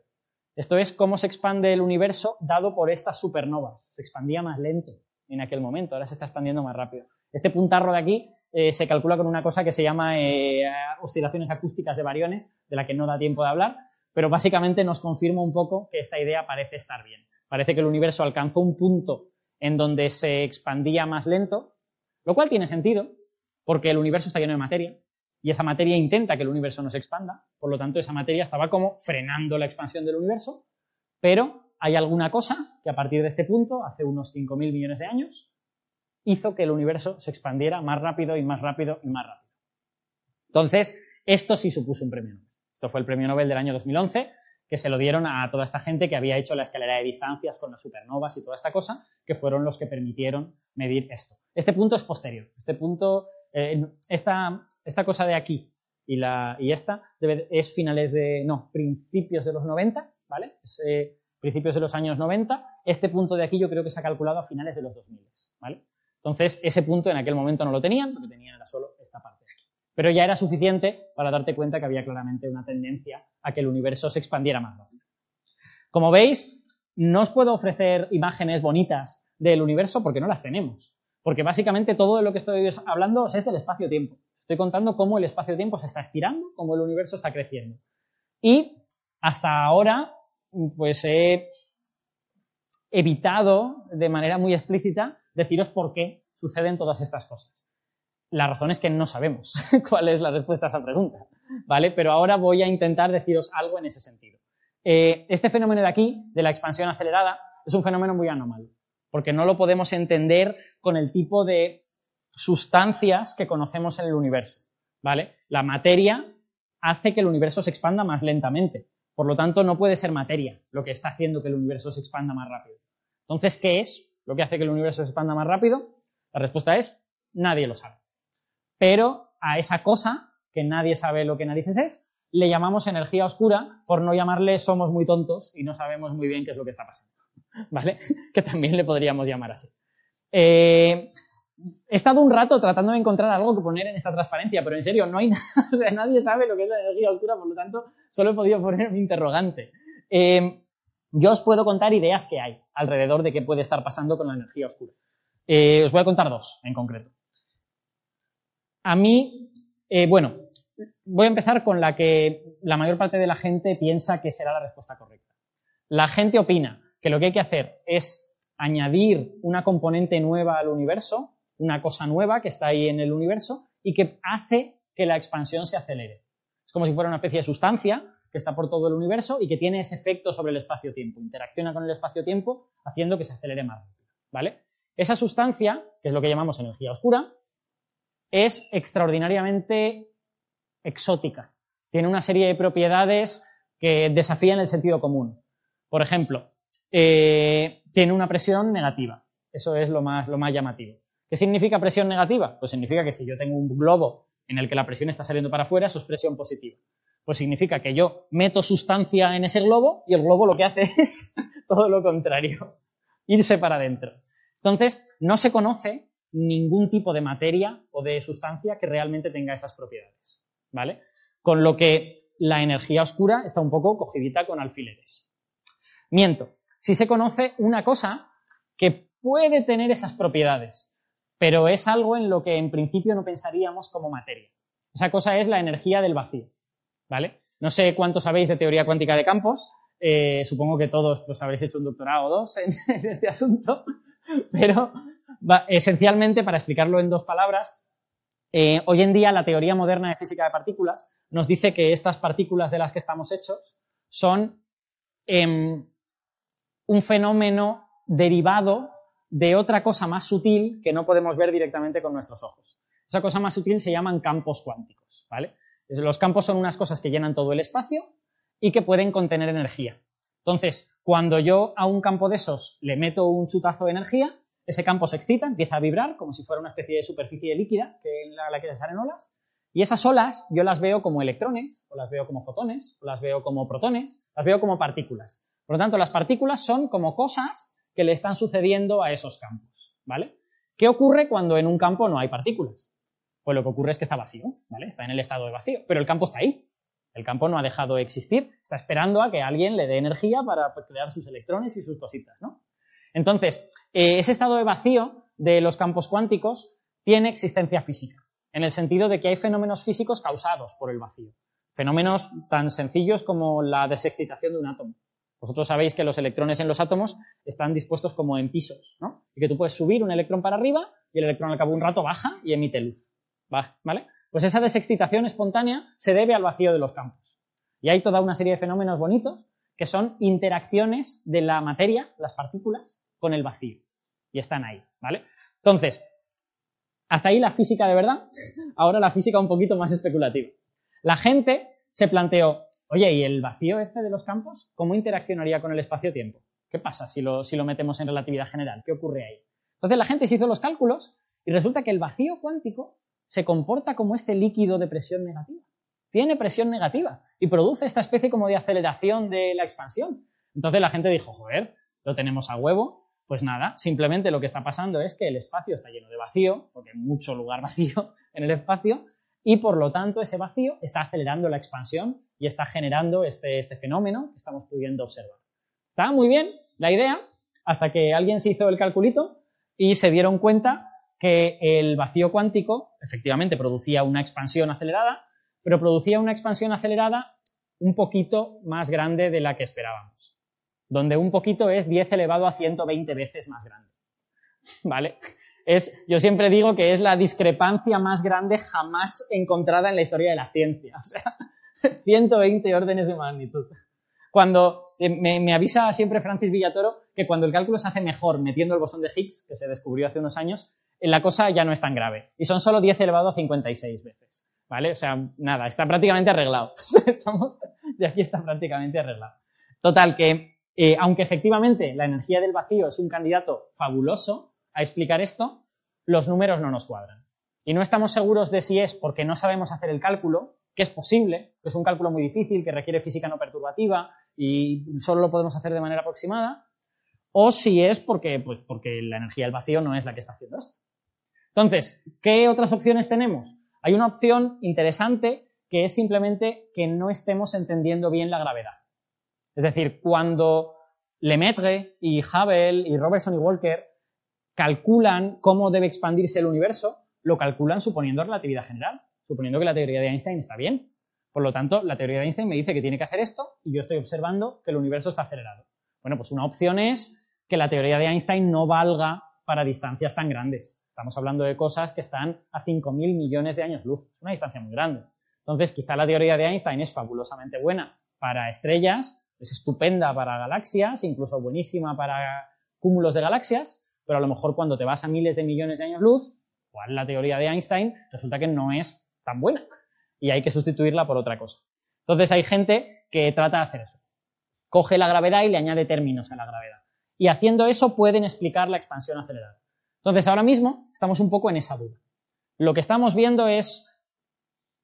Speaker 1: Esto es cómo se expande el universo dado por estas supernovas. Se expandía más lento en aquel momento, ahora se está expandiendo más rápido. Este puntarro de aquí eh, se calcula con una cosa que se llama eh, oscilaciones acústicas de variones, de la que no da tiempo de hablar, pero básicamente nos confirma un poco que esta idea parece estar bien. Parece que el universo alcanzó un punto en donde se expandía más lento, lo cual tiene sentido, porque el universo está lleno de materia, y esa materia intenta que el universo no se expanda, por lo tanto esa materia estaba como frenando la expansión del universo, pero hay alguna cosa que a partir de este punto, hace unos 5.000 millones de años, hizo que el universo se expandiera más rápido y más rápido y más rápido. Entonces, esto sí supuso un premio. Esto fue el premio Nobel del año 2011, que se lo dieron a toda esta gente que había hecho la escalera de distancias con las supernovas y toda esta cosa, que fueron los que permitieron medir esto. Este punto es posterior. Este punto, eh, esta, esta, cosa de aquí y, la, y esta es finales de, no, principios de los 90, ¿vale? Es, eh, principios de los años 90. Este punto de aquí yo creo que se ha calculado a finales de los 2000, ¿vale? Entonces, ese punto en aquel momento no lo tenían, lo que tenían era solo esta parte. Pero ya era suficiente para darte cuenta que había claramente una tendencia a que el universo se expandiera más rápido. Como veis, no os puedo ofrecer imágenes bonitas del universo porque no las tenemos. Porque básicamente todo de lo que estoy hablando es del espacio-tiempo. Estoy contando cómo el espacio-tiempo se está estirando, cómo el universo está creciendo. Y hasta ahora, pues he evitado de manera muy explícita deciros por qué suceden todas estas cosas. La razón es que no sabemos [laughs] cuál es la respuesta a esa pregunta, ¿vale? Pero ahora voy a intentar deciros algo en ese sentido. Eh, este fenómeno de aquí, de la expansión acelerada, es un fenómeno muy anómalo, porque no lo podemos entender con el tipo de sustancias que conocemos en el universo, ¿vale? La materia hace que el universo se expanda más lentamente. Por lo tanto, no puede ser materia lo que está haciendo que el universo se expanda más rápido. Entonces, ¿qué es? lo que hace que el universo se expanda más rápido? La respuesta es nadie lo sabe. Pero a esa cosa, que nadie sabe lo que narices es, le llamamos energía oscura por no llamarle somos muy tontos y no sabemos muy bien qué es lo que está pasando. [laughs] ¿Vale? [laughs] Que también le podríamos llamar así. Eh, he estado un rato tratando de encontrar algo que poner en esta transparencia, pero en serio, no hay [laughs] nada. O sea, nadie sabe lo que es la energía oscura, por lo tanto, solo he podido poner mi interrogante. Eh, yo os puedo contar ideas que hay alrededor de qué puede estar pasando con la energía oscura. Eh, os voy a contar dos en concreto. A mí, eh, bueno, voy a empezar con la que la mayor parte de la gente piensa que será la respuesta correcta. La gente opina que lo que hay que hacer es añadir una componente nueva al universo, una cosa nueva que está ahí en el universo y que hace que la expansión se acelere. Es como si fuera una especie de sustancia que está por todo el universo y que tiene ese efecto sobre el espacio-tiempo. Interacciona con el espacio-tiempo haciendo que se acelere más rápido. ¿Vale? Esa sustancia, que es lo que llamamos energía oscura, es extraordinariamente exótica. Tiene una serie de propiedades que desafían el sentido común. Por ejemplo, eh, tiene una presión negativa. Eso es lo más, lo más llamativo. ¿Qué significa presión negativa? Pues significa que si yo tengo un globo en el que la presión está saliendo para afuera, eso es presión positiva. Pues significa que yo meto sustancia en ese globo y el globo lo que hace [laughs] es todo lo contrario, irse para adentro. Entonces, no se conoce ningún tipo de materia o de sustancia que realmente tenga esas propiedades, ¿vale? Con lo que la energía oscura está un poco cogidita con alfileres. Miento. Si se conoce una cosa que puede tener esas propiedades, pero es algo en lo que en principio no pensaríamos como materia. Esa cosa es la energía del vacío, ¿vale? No sé cuánto sabéis de teoría cuántica de campos, eh, supongo que todos pues, habréis hecho un doctorado o dos en, [laughs] este asunto, pero esencialmente, para explicarlo en dos palabras, eh, hoy en día la teoría moderna de física de partículas nos dice que estas partículas de las que estamos hechos son em, un fenómeno derivado de otra cosa más sutil que no podemos ver directamente con nuestros ojos. Esa cosa más sutil se llaman campos cuánticos. Los campos son unas cosas que llenan todo el espacio y que pueden contener energía. Entonces, cuando yo a un campo de esos le meto un chutazo de energía, ese campo se excita, empieza a vibrar como si fuera una especie de superficie líquida que en la, la que se salen olas, y esas olas yo las veo como electrones, o las veo como fotones, o las veo como protones, las veo como partículas. Por lo tanto, las partículas son como cosas que le están sucediendo a esos campos, ¿vale? ¿Qué ocurre cuando en un campo no hay partículas? Pues lo que ocurre es que está vacío, ¿vale? Está en el estado de vacío, pero el campo está ahí. El campo no ha dejado de existir, está esperando a que alguien le dé energía para crear sus electrones y sus cositas, ¿no? Entonces, eh, ese estado de vacío de los campos cuánticos tiene existencia física, en el sentido de que hay fenómenos físicos causados por el vacío. Fenómenos tan sencillos como la desexcitación de un átomo. Vosotros sabéis que los electrones en los átomos están dispuestos como en pisos, ¿no? Y que tú puedes subir un electrón para arriba y el electrón al cabo de un rato baja y emite luz. ¿Vale? Pues esa desexcitación espontánea se debe al vacío de los campos. Y hay toda una serie de fenómenos bonitos que son interacciones de la materia, las partículas, con el vacío. Y están ahí, ¿vale? Entonces, hasta ahí la física de verdad. Ahora la física un poquito más especulativa. La gente se planteó, Oye, ¿y el vacío este de los campos? ¿Cómo interaccionaría con el espacio-tiempo? ¿Qué pasa si lo, si lo metemos en relatividad general? ¿Qué ocurre ahí? Entonces la gente se hizo los cálculos y resulta que el vacío cuántico se comporta como este líquido de presión negativa. Tiene presión negativa y produce esta especie como de aceleración de la expansión. Entonces la gente dijo, joder, lo tenemos a huevo. Pues nada, simplemente lo que está pasando es que el espacio está lleno de vacío, porque hay mucho lugar [laughs] vacío en el espacio, y por lo tanto ese vacío está acelerando la expansión y está generando este, este fenómeno que estamos pudiendo observar. Estaba muy bien la idea hasta que alguien se hizo el calculito y se dieron cuenta que el vacío cuántico efectivamente producía una expansión acelerada, pero producía una expansión acelerada un poquito más grande de la que esperábamos, donde un poquito es 10 elevado a 120 veces más grande. ¿Vale? es, yo siempre digo que es la discrepancia más grande jamás encontrada en la historia de la ciencia. [laughs] O sea, 120 órdenes de magnitud. Cuando eh, me, avisa siempre Francis Villatoro que cuando el cálculo se hace mejor metiendo el bosón de Higgs, que se descubrió hace unos años, eh, la cosa ya no es tan grave. Y son solo 10 elevado a 56 veces. ¿Vale? O sea, nada, está prácticamente arreglado. [laughs] Estamos, de aquí está prácticamente arreglado. Total, que eh, aunque efectivamente la energía del vacío es un candidato fabuloso, a explicar esto, los números no nos cuadran. Y no estamos seguros de si es porque no sabemos hacer el cálculo, que es posible, que es un cálculo muy difícil, que requiere física no perturbativa y solo lo podemos hacer de manera aproximada, o si es porque, pues, porque la energía del vacío no es la que está haciendo esto. Entonces, ¿qué otras opciones tenemos? Hay una opción interesante que es simplemente que no estemos entendiendo bien la gravedad. Es decir, cuando Lemaitre y Hubble y Robertson y Walker calculan cómo debe expandirse el universo, lo calculan suponiendo relatividad general. suponiendo que la teoría de Einstein está bien. Por lo tanto, la teoría de Einstein me dice que tiene que hacer esto y yo estoy observando que el universo está acelerado. Bueno, pues una opción es que la teoría de Einstein no valga para distancias tan grandes. Estamos hablando de cosas que están a 5.000 millones de años luz. Es una distancia muy grande. Entonces, quizá la teoría de Einstein es fabulosamente buena para estrellas, es estupenda para galaxias, incluso buenísima para cúmulos de galaxias, pero a lo mejor cuando te vas a miles de millones de años luz, cuál la teoría de Einstein resulta que no es tan buena y hay que sustituirla por otra cosa. Entonces hay gente que trata de hacer eso. Coge la gravedad y le añade términos a la gravedad. Y haciendo eso pueden explicar la expansión acelerada. Entonces ahora mismo estamos un poco en esa duda. Lo que estamos viendo es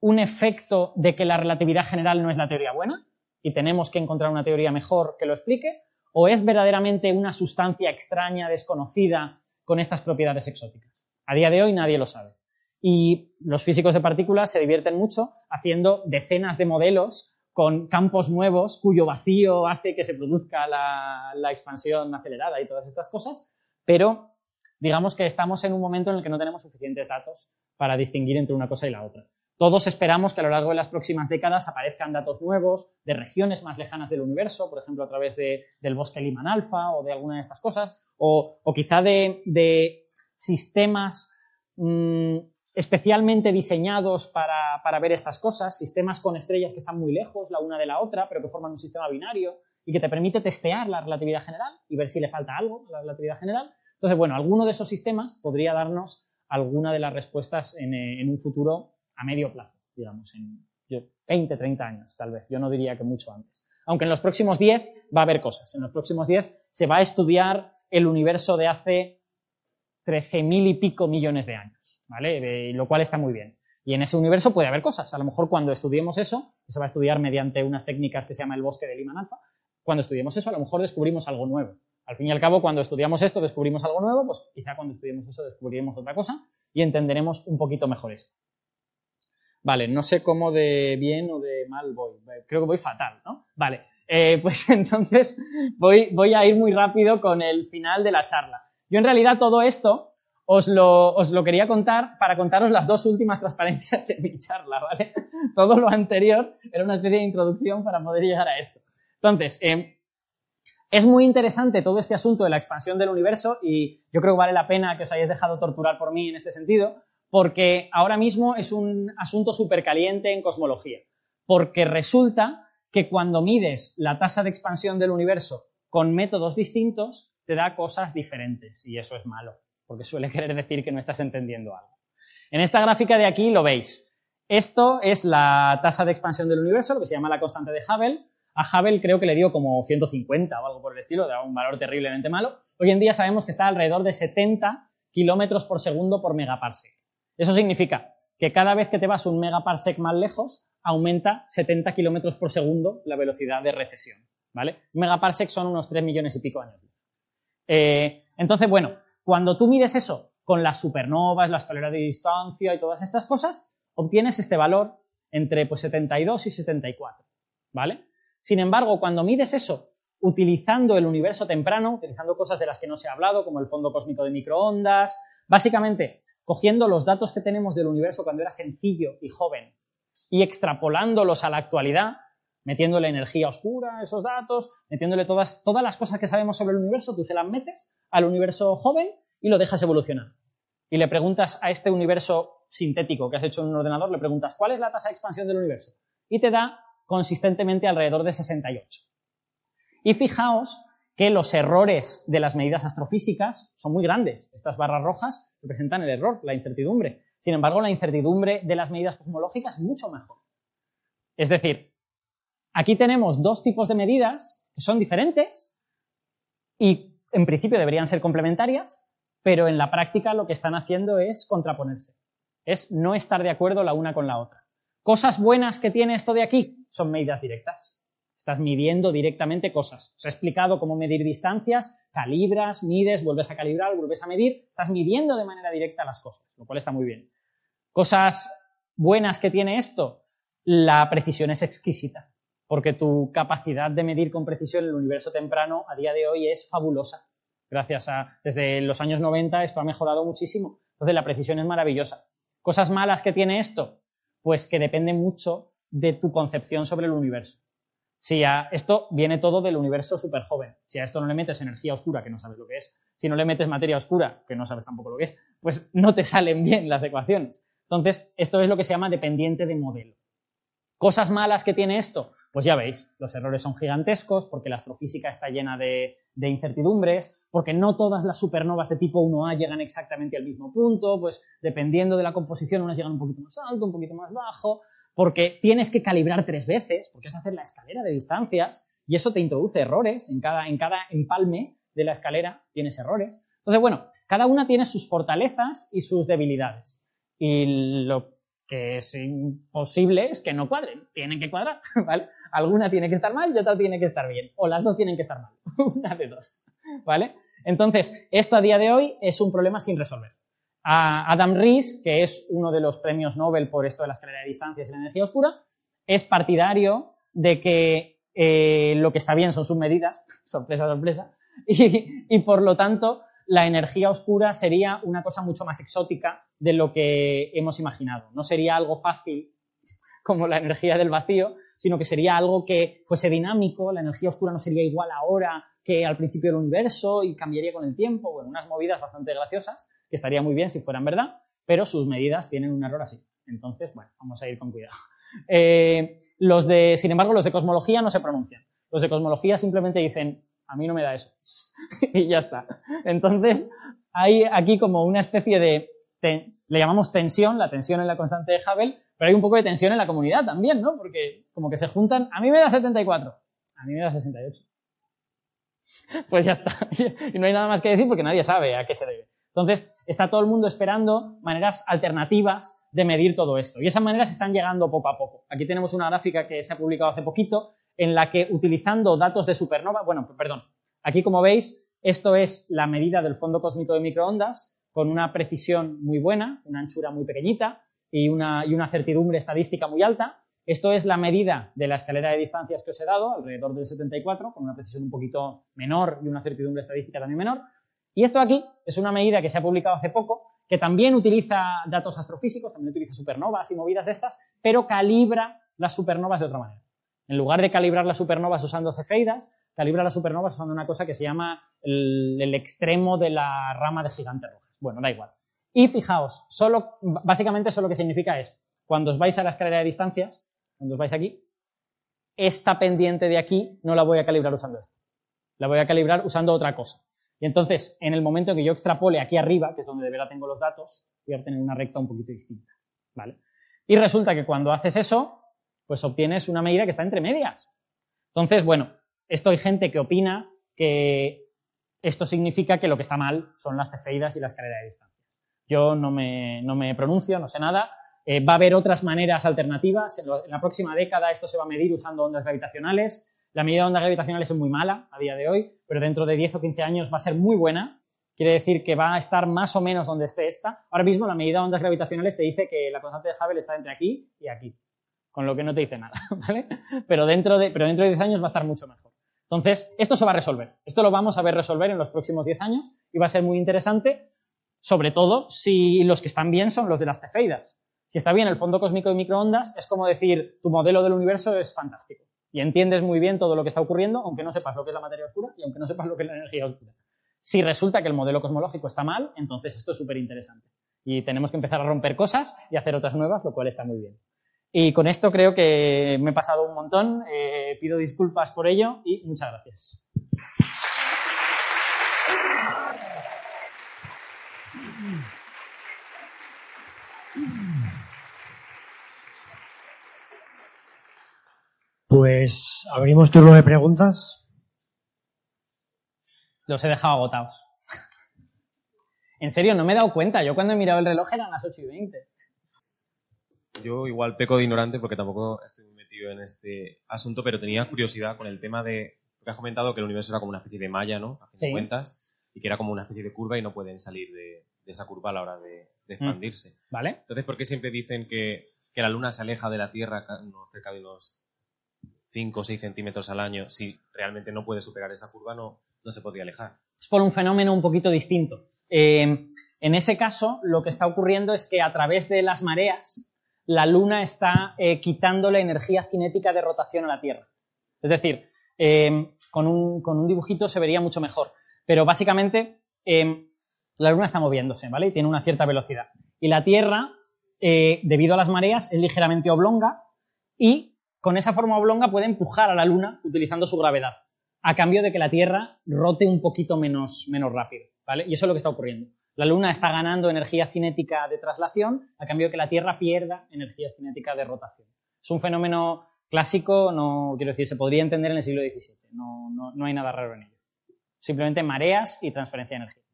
Speaker 1: un efecto de que la relatividad general no es la teoría buena y tenemos que encontrar una teoría mejor que lo explique, o es verdaderamente una sustancia extraña, desconocida, con estas propiedades exóticas. A día de hoy nadie lo sabe. Y los físicos de partículas se divierten mucho haciendo decenas de modelos con campos nuevos cuyo vacío hace que se produzca la, expansión acelerada y todas estas cosas, pero digamos que estamos en un momento en el que no tenemos suficientes datos para distinguir entre una cosa y la otra. Todos esperamos que a lo largo de las próximas décadas aparezcan datos nuevos de regiones más lejanas del universo, por ejemplo, a través del bosque Liman Alpha o de alguna de estas cosas, o, quizá de, sistemas mm, especialmente diseñados para, para, ver estas cosas, sistemas con estrellas que están muy lejos la una de la otra, pero que forman un sistema binario y que te permite testear la relatividad general y ver si le falta algo a la relatividad general. Entonces, bueno, alguno de esos sistemas podría darnos alguna de las respuestas en, en un futuro a medio plazo, digamos, en 20, 30 años, tal vez. Yo no diría que mucho antes. Aunque en los próximos 10 va a haber cosas. En los próximos 10 se va a estudiar el universo de hace 13.000 y pico millones de años, ¿vale? lo cual está muy bien. Y en ese universo puede haber cosas. A lo mejor cuando estudiemos eso, que se va a estudiar mediante unas técnicas que se llama el bosque de Liman Alpha, cuando estudiemos eso, a lo mejor descubrimos algo nuevo. Al fin y al cabo, cuando estudiamos esto, descubrimos algo nuevo, pues quizá cuando estudiemos eso descubriremos otra cosa y entenderemos un poquito mejor esto. Vale, no sé cómo de bien o de mal voy. Creo que voy fatal, ¿no? Vale, eh, pues [laughs] entonces voy a ir muy rápido con el final de la charla. Yo en realidad todo esto os lo, os lo, quería contar para contaros las dos últimas transparencias de mi charla, ¿vale? [laughs] Todo lo anterior era una especie de introducción para poder llegar a esto. Entonces, eh, es muy interesante todo este asunto de la expansión del universo y yo creo que vale la pena que os hayáis dejado torturar por mí en este sentido, porque ahora mismo es un asunto súper caliente en cosmología, porque resulta que cuando mides la tasa de expansión del universo con métodos distintos, te da cosas diferentes, y eso es malo, porque suele [laughs] querer decir que no estás entendiendo algo. En esta gráfica de aquí lo veis. Esto es la tasa de expansión del universo, lo que se llama la constante de Hubble. A Hubble creo que le dio como 150 o algo por el estilo, da un valor terriblemente malo. Hoy en día sabemos que está alrededor de 70 kilómetros por segundo por megaparsec. Eso significa que cada vez que te vas un megaparsec más lejos, aumenta 70 kilómetros por segundo la velocidad de recesión. ¿Vale? Megaparsec son unos 3 millones y pico años eh, entonces, bueno, cuando tú mides eso con las supernovas, la escalera de distancia y todas estas cosas, obtienes este valor entre pues, 72 y 74. ¿Vale? Sin embargo, cuando mides eso utilizando el universo temprano, utilizando cosas de las que no se ha hablado, como el fondo cósmico de microondas, básicamente cogiendo los datos que tenemos del universo cuando era sencillo y joven y extrapolándolos a la actualidad, metiéndole energía oscura esos datos, metiéndole todas, todas las cosas que sabemos sobre el universo, tú se las metes al universo joven y lo dejas evolucionar. Y le preguntas a este universo sintético que has hecho en un ordenador, le preguntas cuál es la tasa de expansión del universo y te da consistentemente alrededor de 68. Y fijaos que los errores de las medidas astrofísicas son muy grandes. Estas barras rojas representan el error, la incertidumbre. Sin embargo, la incertidumbre de las medidas cosmológicas es mucho mejor. Es decir, aquí tenemos dos tipos de medidas que son diferentes y en principio deberían ser complementarias, pero en la práctica lo que están haciendo es contraponerse. Es no estar de acuerdo la una con la otra. Cosas buenas que tiene esto de aquí son medidas directas. Estás midiendo directamente cosas. Os he explicado cómo medir distancias, calibras, mides, vuelves a calibrar, vuelves a medir. Estás midiendo de manera directa las cosas, lo cual está muy bien. Cosas buenas que tiene esto, la precisión es exquisita, porque tu capacidad de medir con precisión el universo temprano a día de hoy es fabulosa. Gracias a, desde los años 90 esto ha mejorado muchísimo. Entonces la precisión es maravillosa. Cosas malas que tiene esto, Pues que depende mucho de tu concepción sobre el universo. Si a esto viene todo del universo súper joven, si a esto no le metes energía oscura, que no sabes lo que es, si no le metes materia oscura, que no sabes tampoco lo que es, pues no te [laughs] salen bien las ecuaciones. Entonces, esto es lo que se llama dependiente de modelo. Cosas malas que tiene esto, pues ya veis, los errores son gigantescos porque la astrofísica está llena de, incertidumbres, porque no todas las supernovas de tipo 1A llegan exactamente al mismo punto, pues dependiendo de la composición unas llegan un poquito más alto, un poquito más bajo, porque tienes que calibrar tres veces, porque es hacer la escalera de distancias y eso te introduce errores. En cada, en cada empalme de la escalera tienes errores. Entonces, bueno, cada una tiene sus fortalezas y sus debilidades. Y lo que es imposible es que no cuadren. Tienen que cuadrar, [laughs] ¿vale? Alguna tiene que estar mal y otra tiene que estar bien. O las dos tienen que estar mal. [laughs] Una de dos, ¿vale? Entonces, esto a día de hoy es un problema sin resolver. Adam Rees, que es uno de los premios Nobel por esto de la escalera de distancias y la energía oscura, es partidario de que eh, lo que está bien son sus medidas, [laughs] sorpresa, sorpresa, y, por lo tanto la energía oscura sería una cosa mucho más exótica de lo que hemos imaginado. No sería algo fácil [laughs] como la energía del vacío, sino que sería algo que fuese dinámico, la energía oscura no sería igual ahora que al principio del universo y cambiaría con el tiempo, bueno, unas movidas bastante graciosas, que estaría muy bien si fueran verdad, pero sus medidas tienen un error así. Entonces, bueno, vamos a ir con cuidado. [laughs] Eh, los de, sin embargo, los de cosmología no se pronuncian. Los de cosmología simplemente dicen, a mí no me da eso. [laughs] y ya está. Entonces, hay aquí como una especie de, le llamamos tensión, la tensión en la constante de Hubble, pero hay un poco de tensión en la comunidad también, ¿no? Porque como que se juntan, a mí me da 74, a mí me da 68. [laughs] Pues ya está. [laughs] Y no hay nada más que decir porque nadie sabe a qué se debe. Entonces, está todo el mundo esperando maneras alternativas de medir todo esto. Y esas maneras están llegando poco a poco. Aquí tenemos una gráfica que se ha publicado hace poquito en la que utilizando datos de supernova, bueno, perdón, aquí como veis, esto es la medida del fondo cósmico de microondas con una precisión muy buena, una anchura muy pequeñita y una, certidumbre estadística muy alta. Esto es la medida de la escalera de distancias que os he dado, alrededor del 74, con una precisión un poquito menor y una certidumbre estadística también menor. Y esto aquí es una medida que se ha publicado hace poco, que también utiliza datos astrofísicos, también utiliza supernovas y movidas de estas, pero calibra las supernovas de otra manera. En lugar de calibrar las supernovas usando cefeidas, calibra las supernovas usando una cosa que se llama el, extremo de la rama de gigantes rojas. Bueno, da igual. Y fijaos, solo, básicamente eso lo que significa es, cuando os vais a la escalera de distancias, cuando os vais aquí, esta pendiente de aquí no la voy a calibrar usando esto. La voy a calibrar usando otra cosa. Y entonces, en el momento que yo extrapole aquí arriba, que es donde de verdad tengo los datos, voy a obtener una recta un poquito distinta. ¿Vale? Y resulta que cuando haces eso, pues obtienes una medida que está entre medias. Entonces, bueno, esto hay gente que opina que esto significa que lo que está mal son las cefeidas y la escalera de distancias. Yo no me, no me pronuncio, no sé nada, eh, va a haber otras maneras alternativas. En, la próxima década esto se va a medir usando ondas gravitacionales. La medida de ondas gravitacionales es muy mala a día de hoy, pero dentro de 10 o 15 años va a ser muy buena. Quiere decir que va a estar más o menos donde esté esta. Ahora mismo la medida de ondas gravitacionales te dice que la constante de Hubble está entre aquí y aquí, con lo que no te dice nada, [laughs] ¿vale? Pero dentro de, pero dentro de 10 años va a estar mucho mejor. Entonces, esto se va a resolver. Esto lo vamos a ver resolver en los próximos 10 años y va a ser muy interesante, sobre todo si los que están bien son los de las cefeidas. Si está bien el fondo cósmico de microondas, es como decir, tu modelo del universo es fantástico. Y entiendes muy bien todo lo que está ocurriendo, aunque no sepas lo que es la materia oscura y aunque no sepas lo que es la energía oscura. Si resulta que el modelo cosmológico está mal, entonces esto es súper interesante. Y tenemos que empezar a romper cosas y hacer otras nuevas, lo cual está muy bien. Y con esto creo que me he pasado un montón. Eh, pido disculpas por ello y muchas gracias.
Speaker 2: Pues abrimos turno de preguntas.
Speaker 1: Los he dejado agotados. [laughs] En serio, no me he dado cuenta. Yo cuando he mirado el reloj eran las 8 y 20.
Speaker 3: Yo igual peco de ignorante porque tampoco estoy metido en este asunto, pero tenía curiosidad con el tema de... Porque has comentado que el universo era como una especie de malla, ¿no? Haciendo cuentas. Y que era como una especie de curva y no pueden salir de, esa curva a la hora de, mm. expandirse.
Speaker 1: ¿Vale?
Speaker 3: Entonces, ¿por qué siempre dicen que, que la Luna se aleja de la Tierra cerca de unos 5 o 6 centímetros al año, si realmente no puede superar esa curva, no, no se podría alejar.
Speaker 1: Es por un fenómeno un poquito distinto. Eh, en ese caso, lo que está ocurriendo es que a través de las mareas la Luna está eh, quitando la energía cinética de rotación a la Tierra. Es decir, eh, con, un, dibujito se vería mucho mejor. Pero básicamente eh, la Luna está moviéndose, ¿vale? Y tiene una cierta velocidad. Y la Tierra, debido a las mareas, es ligeramente oblonga y con esa forma oblonga puede empujar a la Luna utilizando su gravedad, a cambio de que la Tierra rote un poquito menos, menos rápido, ¿vale? Y eso es lo que está ocurriendo. La Luna está ganando energía cinética de traslación a cambio de que la Tierra pierda energía cinética de rotación. Es un fenómeno clásico, no quiero decir, se podría entender en el siglo XVII. No, no hay nada raro en ello. Simplemente mareas y transferencia de energía.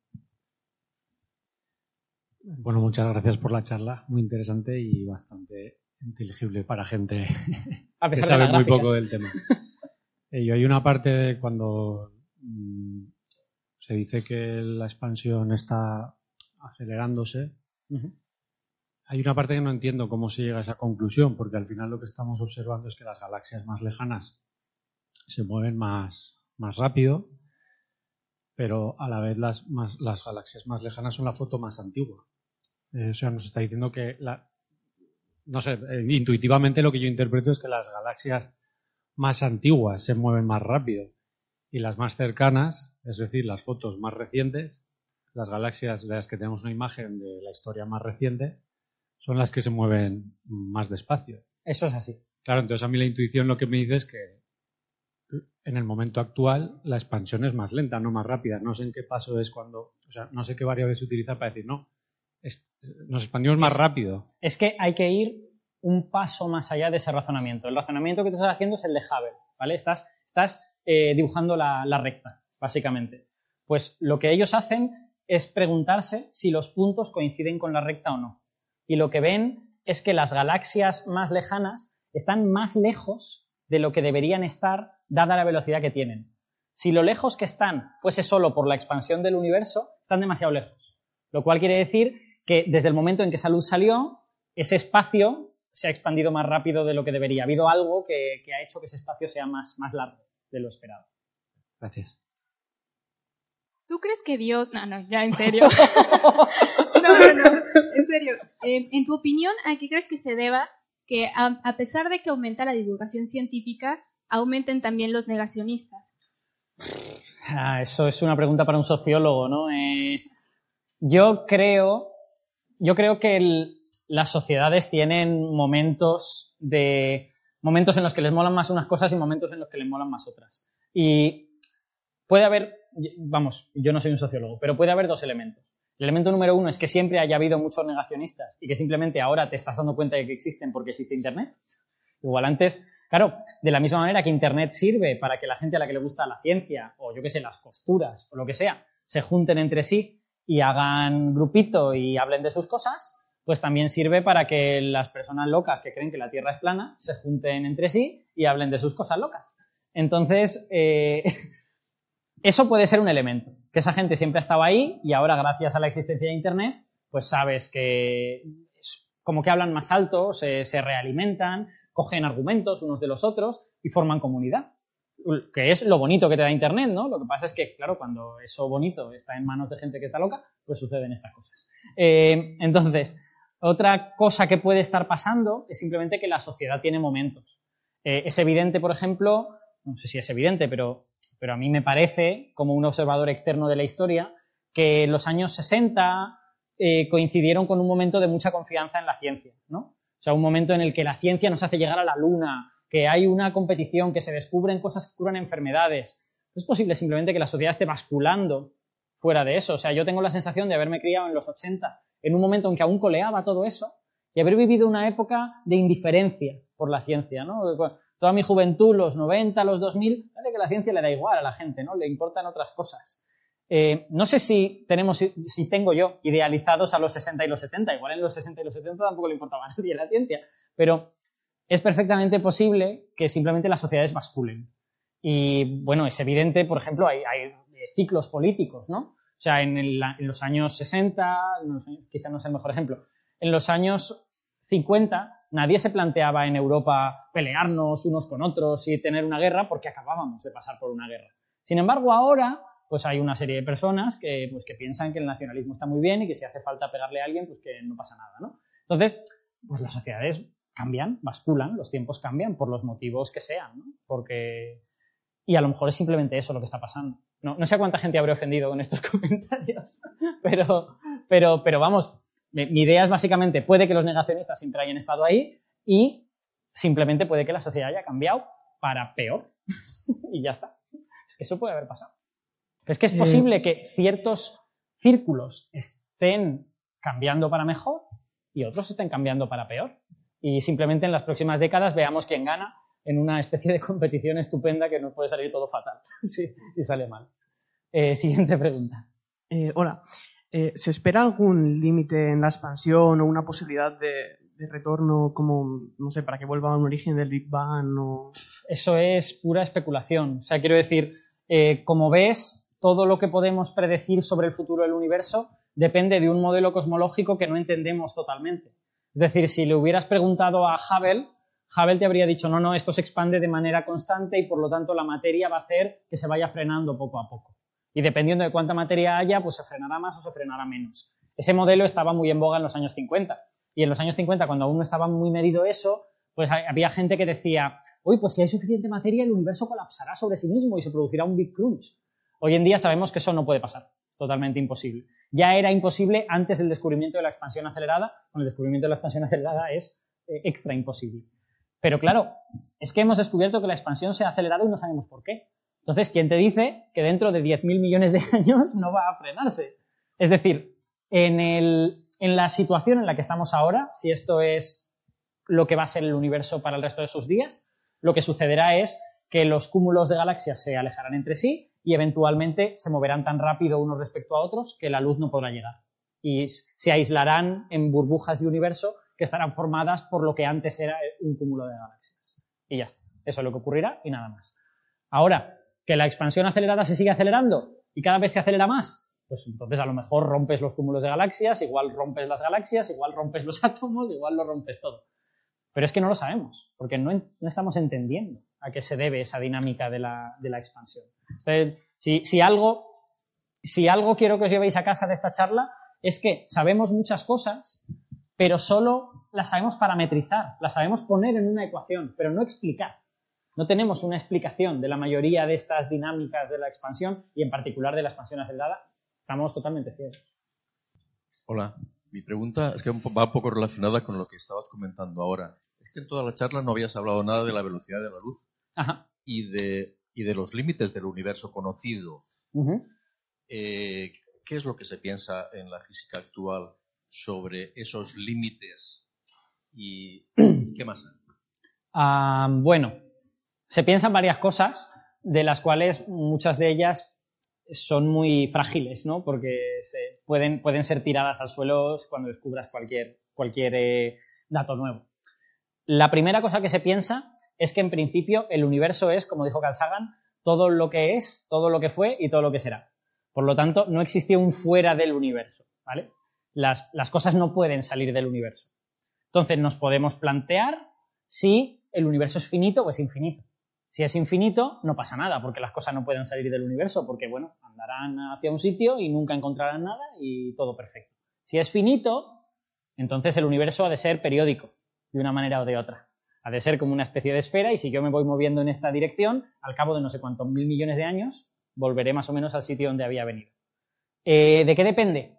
Speaker 2: Bueno, muchas gracias por la charla, muy interesante y bastante inteligible para gente que sabe muy poco del tema. y hay una parte cuando mm, se dice que la expansión está acelerándose. Hay una parte que no entiendo cómo se llega a esa conclusión, porque al final lo que estamos observando es que las galaxias más lejanas se mueven más, más rápido, pero a la vez las, las galaxias más lejanas son la foto más antigua. Eh, o sea, nos está diciendo que, la, no sé, eh, intuitivamente lo que yo interpreto es que las galaxias más antiguas se mueven más rápido y las más cercanas, es decir, las fotos más recientes, las galaxias de las que tenemos una imagen de la historia más reciente, son las que se mueven más despacio.
Speaker 1: Eso es así.
Speaker 2: Claro, entonces a mí la intuición lo que me dice es que en el momento actual la expansión es más lenta, no más rápida. No sé en qué paso es cuando, o sea, no sé qué variable se utiliza para decir, no, nos expandimos más rápido.
Speaker 1: Es que hay que ir un paso más allá de ese razonamiento. El razonamiento que tú estás haciendo es el de Hubble, ¿vale? Estás, estás eh, dibujando la, recta, básicamente. Pues lo que ellos hacen es preguntarse si los puntos coinciden con la recta o no. Y lo que ven es que las galaxias más lejanas están más lejos de lo que deberían estar dada la velocidad que tienen. Si lo lejos que están fuese solo por la expansión del universo, están demasiado lejos. Lo cual quiere decir que desde el momento en que esa luz salió, ese espacio se ha expandido más rápido de lo que debería. Ha habido algo que, ha hecho que ese espacio sea más, más largo de lo esperado.
Speaker 2: Gracias.
Speaker 4: ¿Tú crees que Dios... No, no, ya en serio. [laughs] no, no, no, en serio. Eh, en tu opinión, ¿a qué crees que se deba que a, pesar de que aumenta la divulgación científica, aumenten también los negacionistas?
Speaker 1: Ah, eso es una pregunta para un sociólogo, ¿no? Eh, yo creo, yo creo que las sociedades tienen momentos de momentos en los que les molan más unas cosas y momentos en los que les molan más otras. Y puede haber, vamos, yo no soy un sociólogo, pero puede haber dos elementos. El elemento número uno es que siempre haya habido muchos negacionistas y que simplemente ahora te estás dando cuenta de que existen porque existe Internet. Igual antes, claro, de la misma manera que Internet sirve para que la gente a la que le gusta la ciencia o yo qué sé, las costuras o lo que sea, se junten entre sí y hagan grupito y hablen de sus cosas, pues también sirve para que las personas locas que creen que la Tierra es plana se junten entre sí y hablen de sus cosas locas. Entonces, eh, [laughs] eso puede ser un elemento, que esa gente siempre ha estado ahí y ahora gracias a la existencia de Internet, pues sabes que como que hablan más alto, se, se realimentan, cogen argumentos unos de los otros y forman comunidad que es lo bonito que te da Internet, ¿no? Lo que pasa es que, claro, cuando eso bonito está en manos de gente que está loca, pues suceden estas cosas. Eh, entonces, otra cosa que puede estar pasando es simplemente que la sociedad tiene momentos. Eh, es evidente, por ejemplo, no sé si es evidente, pero, pero a mí me parece, como un observador externo de la historia, que los años 60 eh, coincidieron con un momento de mucha confianza en la ciencia, ¿no? O sea, un momento en el que la ciencia nos hace llegar a la luna, que hay una competición, que se descubren cosas que curan enfermedades. Es posible simplemente que la sociedad esté basculando fuera de eso. O sea, yo tengo la sensación de haberme criado en los 80, en un momento en que aún coleaba todo eso, y haber vivido una época de indiferencia por la ciencia, ¿no? Toda mi juventud, los 90, los 2000, parece que la ciencia le da igual a la gente, ¿no? Le importan otras cosas. Eh, no sé si tenemos, si tengo yo idealizados a los 60 y los 70, igual en los 60 y los 70 tampoco le importaba a nadie la ciencia, pero es perfectamente posible que simplemente las sociedades basculen. Y bueno, es evidente, por ejemplo, hay ciclos políticos, ¿no? O sea, en, los años 60, quizá no es el mejor ejemplo, en los años 50 nadie se planteaba en Europa pelearnos unos con otros y tener una guerra porque acabábamos de pasar por una guerra. Sin embargo, ahora pues hay una serie de personas que, pues, que piensan que el nacionalismo está muy bien y que si hace falta pegarle a alguien, pues que no pasa nada, ¿no? Entonces, pues las sociedades cambian, basculan, los tiempos cambian por los motivos que sean, ¿no? Porque... Y a lo mejor es simplemente eso lo que está pasando. No, sé cuánta gente habré ofendido con estos [laughs] comentarios, pero, pero, pero vamos, mi, idea es básicamente, puede que los negacionistas siempre hayan estado ahí y simplemente puede que la sociedad haya cambiado para peor. [laughs] y ya está. Es que eso puede haber pasado. Es que es posible que ciertos círculos estén cambiando para mejor y otros estén cambiando para peor. Y simplemente en las próximas décadas veamos quién gana en una especie de [laughs] competición estupenda que nos puede salir todo fatal [laughs] si, sale mal. Eh, siguiente pregunta.
Speaker 5: Eh, hola. Eh, ¿Se espera algún límite en la expansión o una posibilidad de, retorno como, no sé, para que vuelva a un origen del Big Bang?
Speaker 1: Eso es pura especulación. O sea, quiero decir, como ves, todo lo que podemos predecir sobre el futuro del universo depende de un modelo cosmológico que no entendemos totalmente. Es decir, si le hubieras preguntado a Hubble, Hubble te habría dicho, no, no, esto se expande de manera constante y por lo tanto la materia va a hacer que se vaya frenando poco a poco. Y dependiendo de cuánta materia haya, pues se frenará más o se frenará menos. Ese modelo estaba muy en boga en los años 50. Y en los años 50, cuando aún no estaba muy medido eso, pues había gente que decía, uy, pues si hay suficiente materia, el universo colapsará sobre sí mismo y se producirá un Big Crunch. Hoy en día sabemos que eso no puede pasar, totalmente imposible. Ya era imposible antes del descubrimiento de la expansión acelerada, con el descubrimiento de la expansión acelerada es eh, extra imposible. Pero claro, es que hemos descubierto que la expansión se ha acelerado y no sabemos por qué. Entonces, ¿quién te dice que dentro de 10.000 millones de [laughs] años no va a frenarse? Es decir, en, en la situación en la que estamos ahora, si esto es lo que va a ser el universo para el resto de sus días, lo que sucederá es que los cúmulos de galaxias se alejarán entre sí y eventualmente se moverán tan rápido unos respecto a otros que la luz no podrá llegar. Y se aislarán en burbujas de universo que estarán formadas por lo que antes era un cúmulo de galaxias. Y ya está. Eso es lo que ocurrirá y nada más. Ahora, que la expansión acelerada se sigue acelerando y cada vez se acelera más, pues entonces a lo mejor rompes los cúmulos de galaxias, igual rompes las galaxias, igual rompes los [laughs] átomos, igual lo rompes todo. Pero es que no lo sabemos, porque no, estamos entendiendo a qué se debe esa dinámica de la, expansión. si, algo, si algo quiero que os llevéis a casa de esta charla, es que sabemos muchas cosas, pero solo las sabemos parametrizar, las sabemos poner en una ecuación, pero no explicar. No tenemos una explicación de la mayoría de estas dinámicas de la expansión y en particular de la expansión acelerada. Estamos totalmente ciegos.
Speaker 6: Hola, mi pregunta es que va un poco relacionada con lo que estabas comentando ahora. Es que en toda la charla no habías hablado nada de la velocidad de la luz Y, de, y de los límites del universo conocido. Eh, ¿Qué es lo que se piensa en la física actual sobre esos límites y, qué más?
Speaker 1: Ah, bueno, se piensan varias cosas, de las cuales muchas de ellas son muy frágiles, ¿no? Porque se pueden, pueden ser tiradas al suelo cuando descubras cualquier, cualquier eh, dato nuevo. La primera cosa que se piensa es que en principio el universo es, como dijo Carl Sagan, todo lo que es, todo lo que fue y todo lo que será. Por lo tanto, no existe un fuera del universo, ¿vale? Las, las cosas no pueden salir del universo. Entonces nos podemos plantear si el universo es finito o es infinito. Si es infinito, no pasa nada, porque las cosas no pueden salir del universo, porque, bueno, andarán hacia un sitio y nunca encontrarán nada y todo perfecto. Si es finito, entonces el universo ha de ser periódico, de una manera o de otra. Ha de ser como una especie de esfera y si yo me voy moviendo en esta dirección, al cabo de no sé cuántos mil millones de años, volveré más o menos al sitio donde había venido. Eh, ¿De qué depende?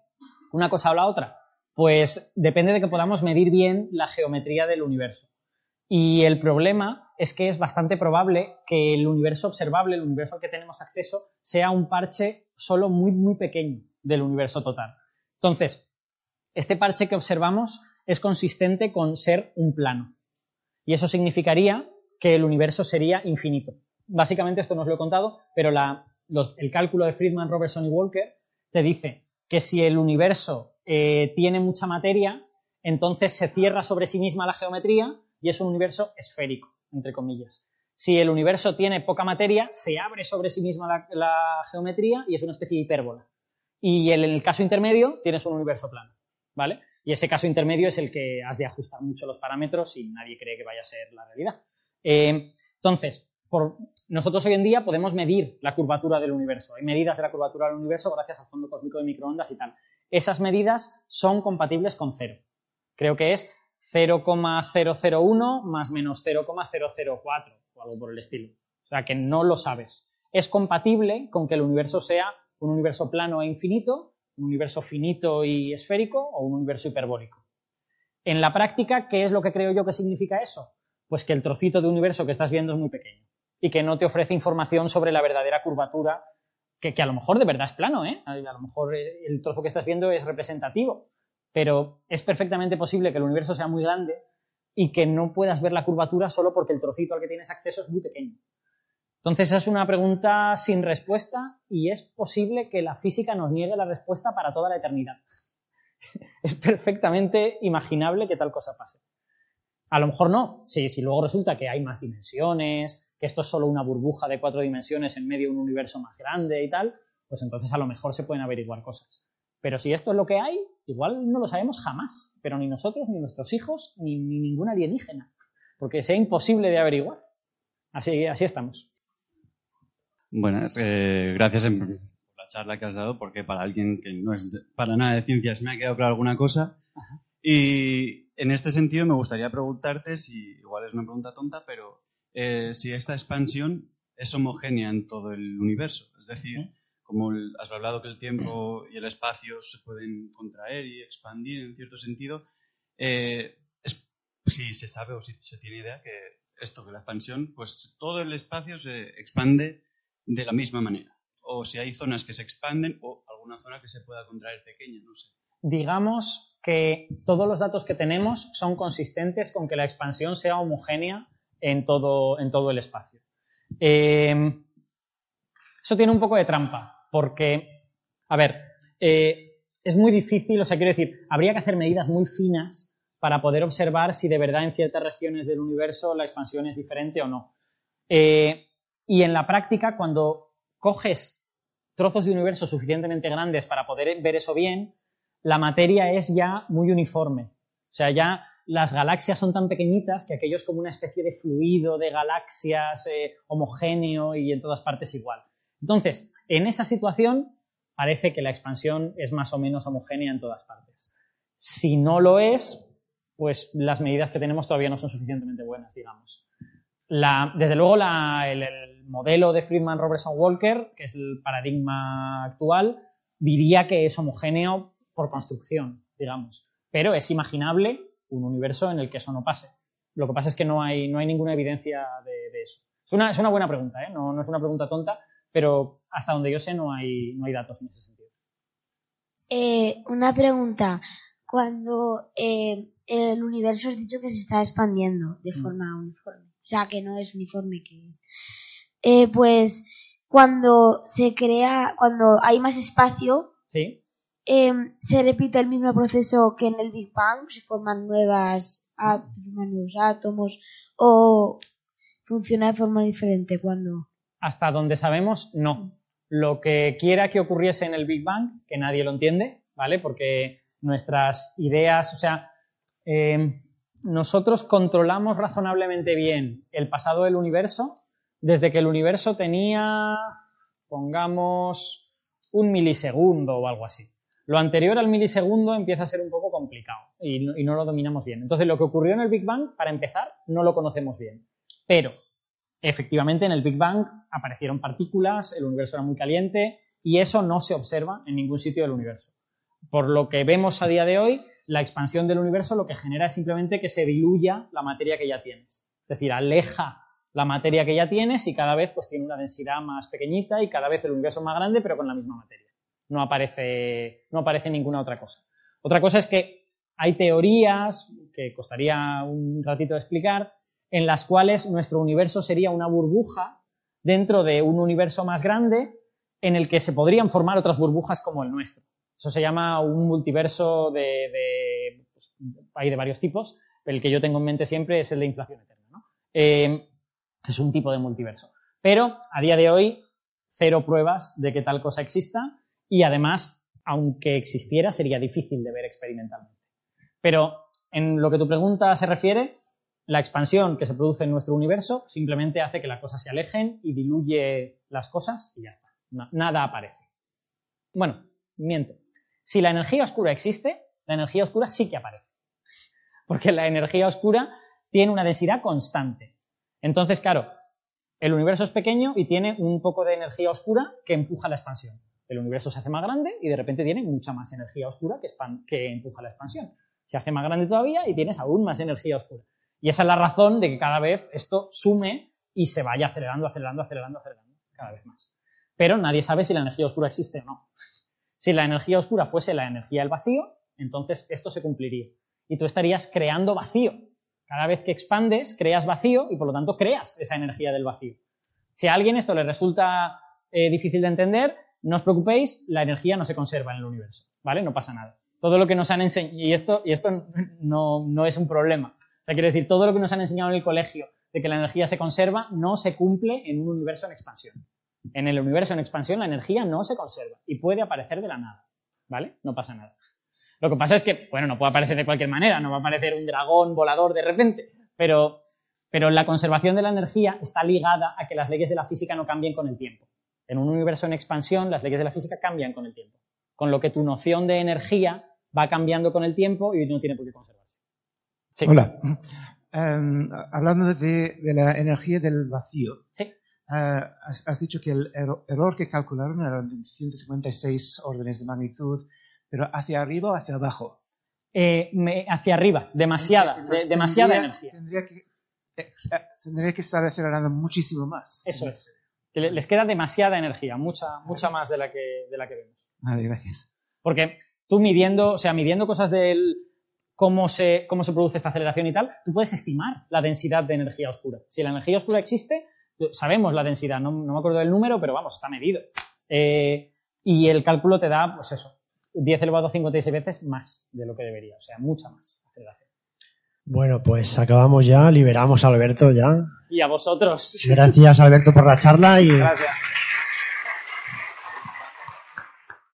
Speaker 1: ¿Una cosa o la otra? Pues depende de que podamos medir bien la geometría del universo. Y el problema es que es bastante probable que el universo observable, el universo al que tenemos acceso, sea un parche solo muy, muy pequeño del universo total. Entonces, este parche que observamos es consistente con ser un plano. Y eso significaría que el universo sería infinito. Básicamente esto no os lo he contado, pero el cálculo de Friedman, Robertson y Walker te dice que si el universo eh, tiene mucha materia, entonces se cierra sobre sí misma la geometría y es un universo esférico, entre comillas. Si el universo tiene poca materia, se abre sobre sí misma la, geometría y es una especie de hipérbola. Y en el caso intermedio tienes un universo plano, ¿vale? Y ese caso intermedio es el que has de ajustar mucho los parámetros y nadie cree que vaya a ser la realidad. Eh, entonces, nosotros hoy en día podemos medir la curvatura del universo. Hay medidas de la curvatura del universo gracias al fondo cósmico de microondas y tal. Esas medidas son compatibles con cero. Creo que es 0,001 más menos 0,004 o algo por el estilo. O sea que no lo sabes. Es compatible con que el universo sea un universo plano e infinito, un universo finito y esférico o un universo hiperbólico. En la práctica, ¿qué es lo que creo yo que significa eso? Pues que el trocito de universo que estás viendo es muy pequeño y que no te ofrece información sobre la verdadera curvatura, que, a lo mejor de verdad es plano, ¿eh? A lo mejor el trozo que estás viendo es representativo, pero es perfectamente posible que el universo sea muy grande y que no puedas ver la curvatura solo porque el trocito al que tienes acceso es muy pequeño. Entonces esa es una pregunta sin respuesta y es posible que la física nos niegue la respuesta para toda la eternidad. [laughs] es perfectamente imaginable que tal cosa pase. A lo mejor no, si, si luego resulta que hay más dimensiones, que esto es solo una burbuja de cuatro dimensiones en medio de un universo más grande y tal, pues entonces a lo mejor se pueden averiguar cosas. Pero si esto es lo que hay, igual no lo sabemos jamás, pero ni nosotros, ni nuestros hijos, ni, ni ningún alienígena, porque sea imposible de averiguar. Así, así estamos.
Speaker 7: Bueno, eh, gracias por la charla que has dado, porque para alguien que no es para nada de ciencias me ha quedado claro alguna cosa. Y en este sentido me gustaría preguntarte, si igual es una pregunta tonta, pero eh, si esta expansión es homogénea en todo el universo. Es decir, como has hablado que el tiempo y el espacio se pueden contraer y expandir en cierto sentido, eh, si se sabe o si se tiene idea que esto, que la expansión, pues todo el espacio se expande de la misma manera. O si hay zonas que se expanden o alguna zona que se pueda contraer pequeña, no sé.
Speaker 1: Digamos que todos los datos que tenemos son consistentes con que la expansión sea homogénea en todo, en todo el espacio. Eh, eso tiene un poco de trampa, porque, a ver, eh, es muy difícil, o sea, quiero decir, habría que hacer medidas muy finas para poder observar si de verdad en ciertas regiones del universo la expansión es diferente o no. Eh, y en la práctica, cuando coges trozos de universo suficientemente grandes para poder ver eso bien, la materia es ya muy uniforme. O sea, ya las galaxias son tan pequeñitas que aquello es como una especie de fluido de galaxias eh, homogéneo y en todas partes igual. Entonces, en esa situación parece que la expansión es más o menos homogénea en todas partes. Si no lo es, pues las medidas que tenemos todavía no son suficientemente buenas, digamos. desde luego, el, el, modelo de Friedman-Robertson-Walker, que es el paradigma actual, diría que es homogéneo por construcción, digamos. Pero es imaginable un universo en el que eso no pase. Lo que pasa es que no hay, no hay ninguna evidencia de, eso. Es una, buena pregunta, ¿eh? no es una pregunta tonta, pero hasta donde yo sé no hay, no hay datos en ese sentido.
Speaker 8: Eh, una pregunta. Cuando eh, el universo has dicho que se está expandiendo de mm. forma uniforme, o sea, que no es uniforme, que es. Eh, pues cuando se crea, cuando hay más espacio,
Speaker 1: ¿Sí?
Speaker 8: Em, se repite el mismo proceso que en el Big Bang, se forman nuevas se forman nuevos átomos o funciona de forma diferente cuando
Speaker 1: hasta donde sabemos, no. Lo que quiera que ocurriese en el Big Bang, que nadie lo entiende, ¿vale? Porque nuestras ideas, o sea, eh, nosotros controlamos razonablemente bien el pasado del universo desde que el universo tenía, pongamos, un milisegundo o algo así. Lo anterior al milisegundo empieza a ser un poco complicado y no, y no, lo dominamos bien. Entonces, lo que ocurrió en el Big Bang, para empezar, no lo conocemos bien. Pero Efectivamente, en el Big Bang aparecieron partículas, el universo era muy caliente y eso no se observa en ningún sitio del universo. Por lo que vemos a día de hoy, la expansión del universo lo que genera es simplemente que se diluya la materia que ya tienes. Es decir, aleja la materia que ya tienes y cada vez pues, tiene una densidad más pequeñita y cada vez el universo más grande, pero con la misma materia. No aparece, no aparece ninguna otra cosa. Otra cosa es que hay teorías que costaría un ratito explicar, en las cuales nuestro universo sería una burbuja dentro de un universo más grande en el que se podrían formar otras burbujas como el nuestro. Eso se llama un multiverso de, pues, hay de varios tipos, el que yo tengo en mente siempre es el de inflación eterna. Eh, es un tipo de multiverso. Pero a día de hoy, cero pruebas de que tal cosa exista y además, aunque existiera, sería difícil de ver experimentalmente. Pero en lo que tu pregunta se refiere, la expansión que se produce en nuestro universo simplemente hace que las cosas se alejen y diluye las cosas y ya está. nada aparece. Bueno, miento. Si la energía oscura existe, la energía oscura sí que aparece. Porque la energía oscura tiene una densidad constante. Entonces, claro, el universo es pequeño y tiene un poco de energía oscura que empuja la expansión. El universo se hace más grande y de repente tiene mucha más energía oscura que, que empuja la expansión. Se hace más grande todavía y tienes aún más energía oscura. Y esa es la razón de que cada vez esto sume y se vaya acelerando, acelerando, acelerando, acelerando cada vez más. Pero nadie sabe si la energía oscura existe o no. Si la energía oscura fuese la energía del vacío, entonces esto se cumpliría. Y tú estarías creando vacío. Cada vez que expandes, creas vacío y por lo tanto creas esa energía del vacío. Si a alguien esto le resulta eh, difícil de entender, no os preocupéis, la energía no se conserva en el universo, ¿vale? No pasa nada. Todo lo que nos han enseñado, y esto, y esto no, no es un problema. O sea, quiero decir, todo lo que nos han enseñado en el colegio de que la energía se conserva no se cumple en un universo en expansión. En el universo en expansión la energía no se conserva y puede aparecer de la nada, ¿vale? No pasa nada. Lo que pasa es que, bueno, no puede aparecer de cualquier manera, no va a aparecer un dragón volador de repente, pero, pero la conservación de la energía está ligada a que las leyes de la física no cambien con el tiempo. En un universo en expansión las leyes de la física cambian con el tiempo, con lo que tu noción de energía va cambiando con el tiempo y no tiene por qué conservarse.
Speaker 9: Hola. Em, hablando de, la energía del vacío.
Speaker 1: Sí.
Speaker 9: Eh, has, dicho que el error que calcularon eran 156 órdenes de magnitud, pero ¿hacia arriba o hacia abajo?
Speaker 1: Eh, hacia arriba, demasiada, demasiada energía.
Speaker 9: Tendría que, eh, tendría que estar acelerando muchísimo más.
Speaker 1: Eso es. Les queda demasiada energía, mucha, mucha más de la que, de la que vemos.
Speaker 9: Vale, gracias.
Speaker 1: Porque tú midiendo, o sea, midiendo cosas del cómo se, cómo se produce esta aceleración y tal, tú puedes estimar la densidad de energía oscura. Si la energía oscura existe, sabemos la densidad, no, me acuerdo del número, pero vamos, está medido. Eh, y el cálculo te da, pues eso, 10 elevado a 56 veces más de lo que debería, o sea, mucha más aceleración.
Speaker 10: Bueno, pues acabamos ya, liberamos a Alberto ya.
Speaker 1: Y a vosotros.
Speaker 10: Gracias Alberto por la charla y... Gracias.